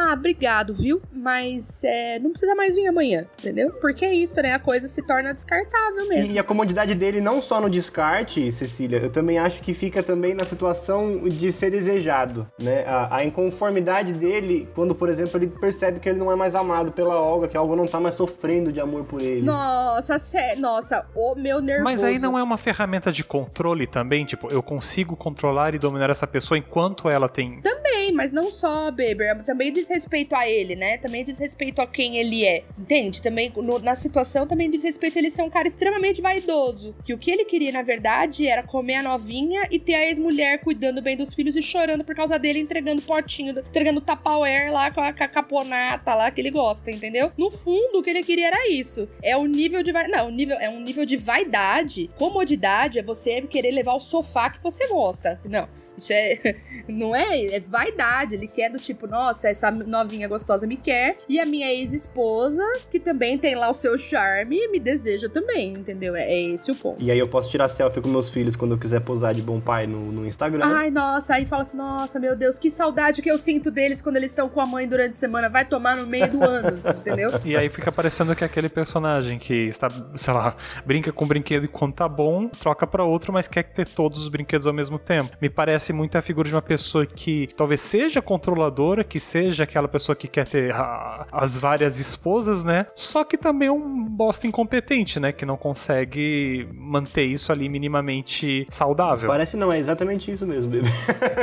Speaker 2: ah, obrigado, viu? Mas é, não precisa mais vir amanhã, entendeu? Porque é isso, né? A coisa se torna descartável mesmo.
Speaker 3: E a comodidade dele não só no descarte, Cecília, eu também acho que fica também na situação de ser desejado, né? A, a inconformidade dele quando, por exemplo, ele percebe que ele não é mais amado pela Olga, que a Olga não tá mais sofrendo de amor por ele.
Speaker 2: Nossa, sé... nossa, o meu nervoso.
Speaker 1: Mas aí não é uma ferramenta de controle também? Tipo, eu consigo controlar e dominar essa pessoa enquanto ela tem...
Speaker 2: Também, mas não só, Beber. Também diz respeito a ele, né? Também diz respeito a quem ele é. Entende? Também no, na situação também diz respeito a ele ser um cara extremamente vaidoso. Que o que ele queria, na verdade, era comer a novinha e ter a ex-mulher cuidando bem dos filhos e chorando por causa dele, entregando potinho, entregando tapauer lá com a, com a caponata lá que ele gosta, entendeu? No fundo, o que ele queria era isso. É o nível de. Não, o nível, é um nível de vaidade. Comodidade é você querer levar o sofá que você gosta. Não. Isso é. Não é? É vaidade. Ele quer do tipo, nossa, essa novinha gostosa me quer. E a minha ex-esposa, que também tem lá o seu charme, me deseja também, entendeu? É, é, esse o ponto.
Speaker 3: E aí eu posso tirar selfie com meus filhos quando eu quiser posar de bom pai no, no Instagram.
Speaker 2: Ai, nossa. Aí fala assim, nossa, meu Deus, que saudade que eu sinto deles quando eles estão com a mãe durante a semana. Vai tomar no meio do ano, entendeu?
Speaker 1: E aí fica parecendo que é aquele personagem que está, sei lá, brinca com o brinquedo e quando tá bom, troca para outro, mas quer ter todos os brinquedos ao mesmo tempo. Me parece muito a figura de uma pessoa que talvez seja controladora, que seja aquela pessoa que quer ter a, as várias esposas, né? Só que também é um bosta incompetente, né? Que não consegue manter isso ali minimamente saudável.
Speaker 3: Parece não, é exatamente isso mesmo, bebê.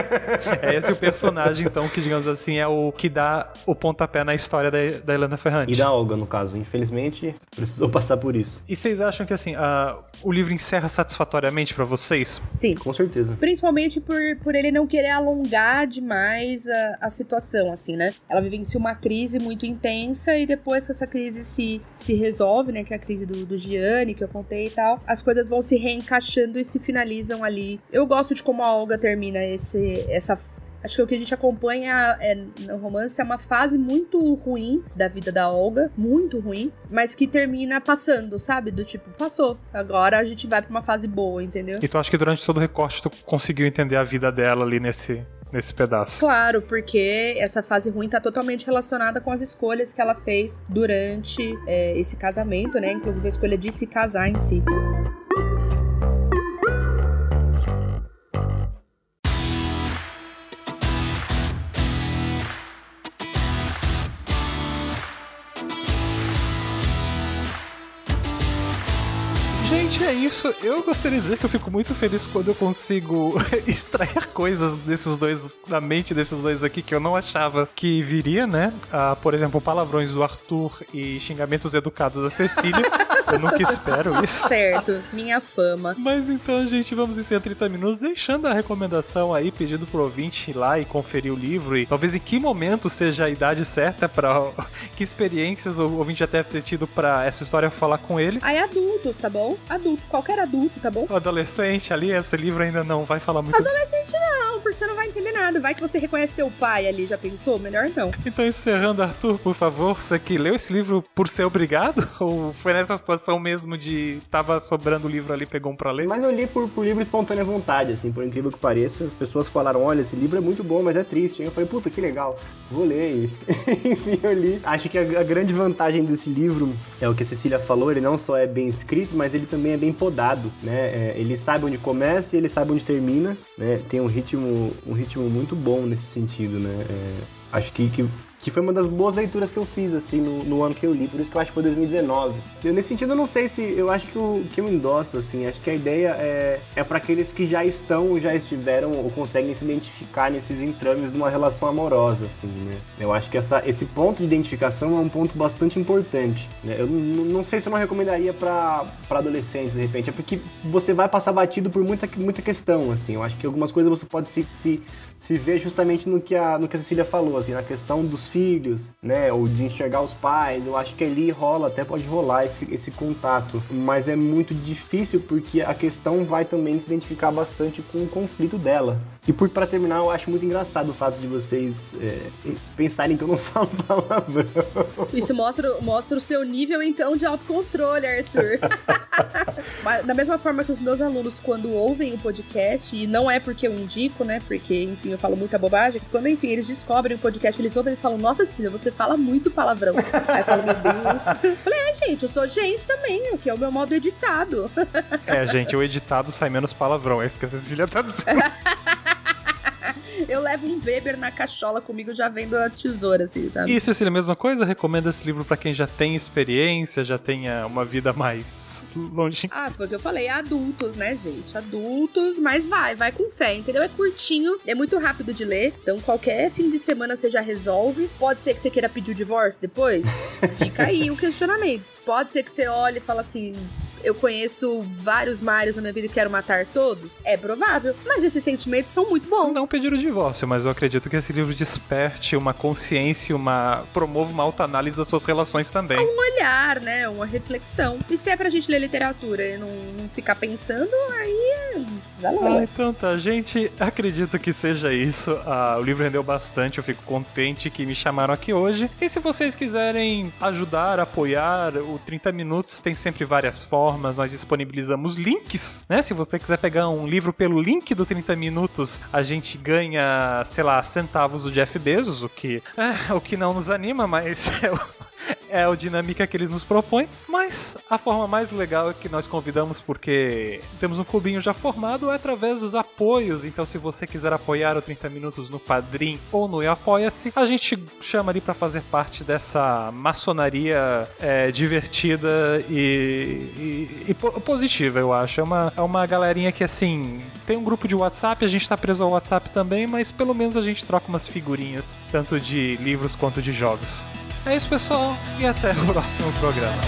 Speaker 1: é esse o personagem, então, que digamos assim, é o que dá o pontapé na história da, da Helena Ferrante.
Speaker 3: E da Olga, no caso. Infelizmente, precisou passar por isso.
Speaker 1: E vocês acham que, assim, uh, o livro encerra satisfatoriamente para vocês?
Speaker 2: Sim.
Speaker 3: Com certeza.
Speaker 2: Principalmente por, por ele não querer alongar demais a, a situação, assim, né? Ela vivencia uma crise muito intensa e depois que essa crise se, se resolve, né? Que é a crise do, do Gianni, que eu contei e tal, as coisas vão se reencaixando e se finalizam ali. Eu gosto de como a Olga termina esse, essa Acho que o que a gente acompanha é, no romance é uma fase muito ruim da vida da Olga, muito ruim, mas que termina passando, sabe? Do tipo, passou. Agora a gente vai pra uma fase boa, entendeu?
Speaker 1: E tu acha que durante todo o recorte tu conseguiu entender a vida dela ali nesse, nesse pedaço.
Speaker 2: Claro, porque essa fase ruim tá totalmente relacionada com as escolhas que ela fez durante é, esse casamento, né? Inclusive a escolha de se casar em si.
Speaker 1: É isso. Eu gostaria de dizer que eu fico muito feliz quando eu consigo extrair coisas desses dois, da mente desses dois aqui que eu não achava que viria, né? Ah, por exemplo, palavrões do Arthur e xingamentos educados da Cecília. eu nunca espero isso.
Speaker 2: Certo, minha fama.
Speaker 1: Mas então, gente, vamos em 30 minutos, deixando a recomendação aí, pedindo pro ouvinte ir lá e conferir o livro e talvez em que momento seja a idade certa para que experiências o ouvinte já deve ter tido para essa história falar com ele.
Speaker 2: Aí adultos, tá bom? adultos, qualquer adulto, tá bom?
Speaker 1: O adolescente ali, esse livro ainda não vai falar muito.
Speaker 2: Adolescente não, porque você não vai entender nada. Vai que você reconhece teu pai ali, já pensou? Melhor não.
Speaker 1: Então, encerrando, Arthur, por favor, você que leu esse livro por ser obrigado? Ou foi nessa situação mesmo de tava sobrando o livro ali, pegou um pra ler?
Speaker 3: Mas eu li por, por livre espontânea vontade, assim, por incrível que pareça. As pessoas falaram: olha, esse livro é muito bom, mas é triste. Eu falei, puta, que legal, vou ler. Enfim, eu li. Acho que a, a grande vantagem desse livro é o que a Cecília falou: ele não só é bem escrito, mas ele também é bem podado, né? É, ele sabe onde começa e ele sabe onde termina, né? Tem um ritmo, um ritmo muito bom nesse sentido, né? É, acho que, que que foi uma das boas leituras que eu fiz, assim, no, no, ano que eu li, por isso que eu acho que foi 2019. Eu, nesse sentido, eu não sei se, eu acho que, o, que eu endosso, assim, acho que a ideia é, é para aqueles que já estão, já estiveram ou conseguem se identificar nesses entrames de uma relação amorosa, assim, né? Eu acho que essa, esse ponto de identificação é um ponto bastante importante, né? Eu não sei se eu não recomendaria para adolescentes, de repente, é porque você vai passar batido por muita, muita questão, assim, eu acho que algumas coisas você pode se, se se vê justamente no que a, no que a Cecília falou, assim, na questão dos filhos, né, ou de enxergar os pais, eu acho que ali rola, até pode rolar esse, esse contato, mas é muito difícil porque a questão vai também se identificar bastante com o conflito dela. E por para terminar, eu acho muito engraçado o fato de vocês é, pensarem que eu não falo palavrão.
Speaker 2: Isso mostra, mostra o seu nível, então, de autocontrole, Arthur. da mesma forma que os meus alunos, quando ouvem o podcast, e não é porque eu indico, né, porque, enfim, enfim, eu falo muita bobagem. Quando, enfim, eles descobrem o podcast, eles ouvem, eles falam, nossa, Cecília, você fala muito palavrão. Aí eu falo, meu Deus. Falei, é, gente, eu sou gente também, o que é o meu modo editado.
Speaker 1: É, gente, o editado sai menos palavrão, é isso que a Cecília tá dizendo.
Speaker 2: Eu levo um Weber na cachola comigo já vendo a tesoura, assim, sabe?
Speaker 1: E Cecília, mesma coisa? Recomenda esse livro para quem já tem experiência, já tenha uma vida mais longe?
Speaker 2: Ah, foi o que eu falei, adultos, né, gente? Adultos, mas vai, vai com fé, entendeu? É curtinho, é muito rápido de ler, então qualquer fim de semana você já resolve. Pode ser que você queira pedir o divórcio depois? Fica aí o questionamento. Pode ser que você olhe e fala assim, eu conheço vários Marios na minha vida e quero matar todos? É provável. Mas esses sentimentos são muito bons.
Speaker 1: Não pedir o divórcio, mas eu acredito que esse livro desperte uma consciência, uma promova uma alta análise das suas relações também.
Speaker 2: Um olhar, né? Uma reflexão. E se é pra gente ler literatura e não, não ficar pensando, aí não precisa ler.
Speaker 1: Ah, então tá, gente. Acredito que seja isso. Ah, o livro rendeu bastante, eu fico contente que me chamaram aqui hoje. E se vocês quiserem ajudar, apoiar, o 30 Minutos tem sempre várias formas plataformas nós disponibilizamos links, né? Se você quiser pegar um livro pelo link do 30 minutos, a gente ganha, sei lá, centavos do Jeff Bezos, o que, é, o que não nos anima, mas é o é a dinâmica que eles nos propõem, mas a forma mais legal é que nós convidamos porque temos um clubinho já formado é através dos apoios. Então, se você quiser apoiar o 30 Minutos no Padrim ou no Apoia-se, a gente chama ali para fazer parte dessa maçonaria é, divertida e, e, e, positiva, eu acho. É uma, é uma galerinha que, assim, tem um grupo de WhatsApp, a gente tá preso ao WhatsApp também, mas pelo menos a gente troca umas figurinhas, tanto de livros quanto de jogos. É isso, pessoal, e até o próximo programa.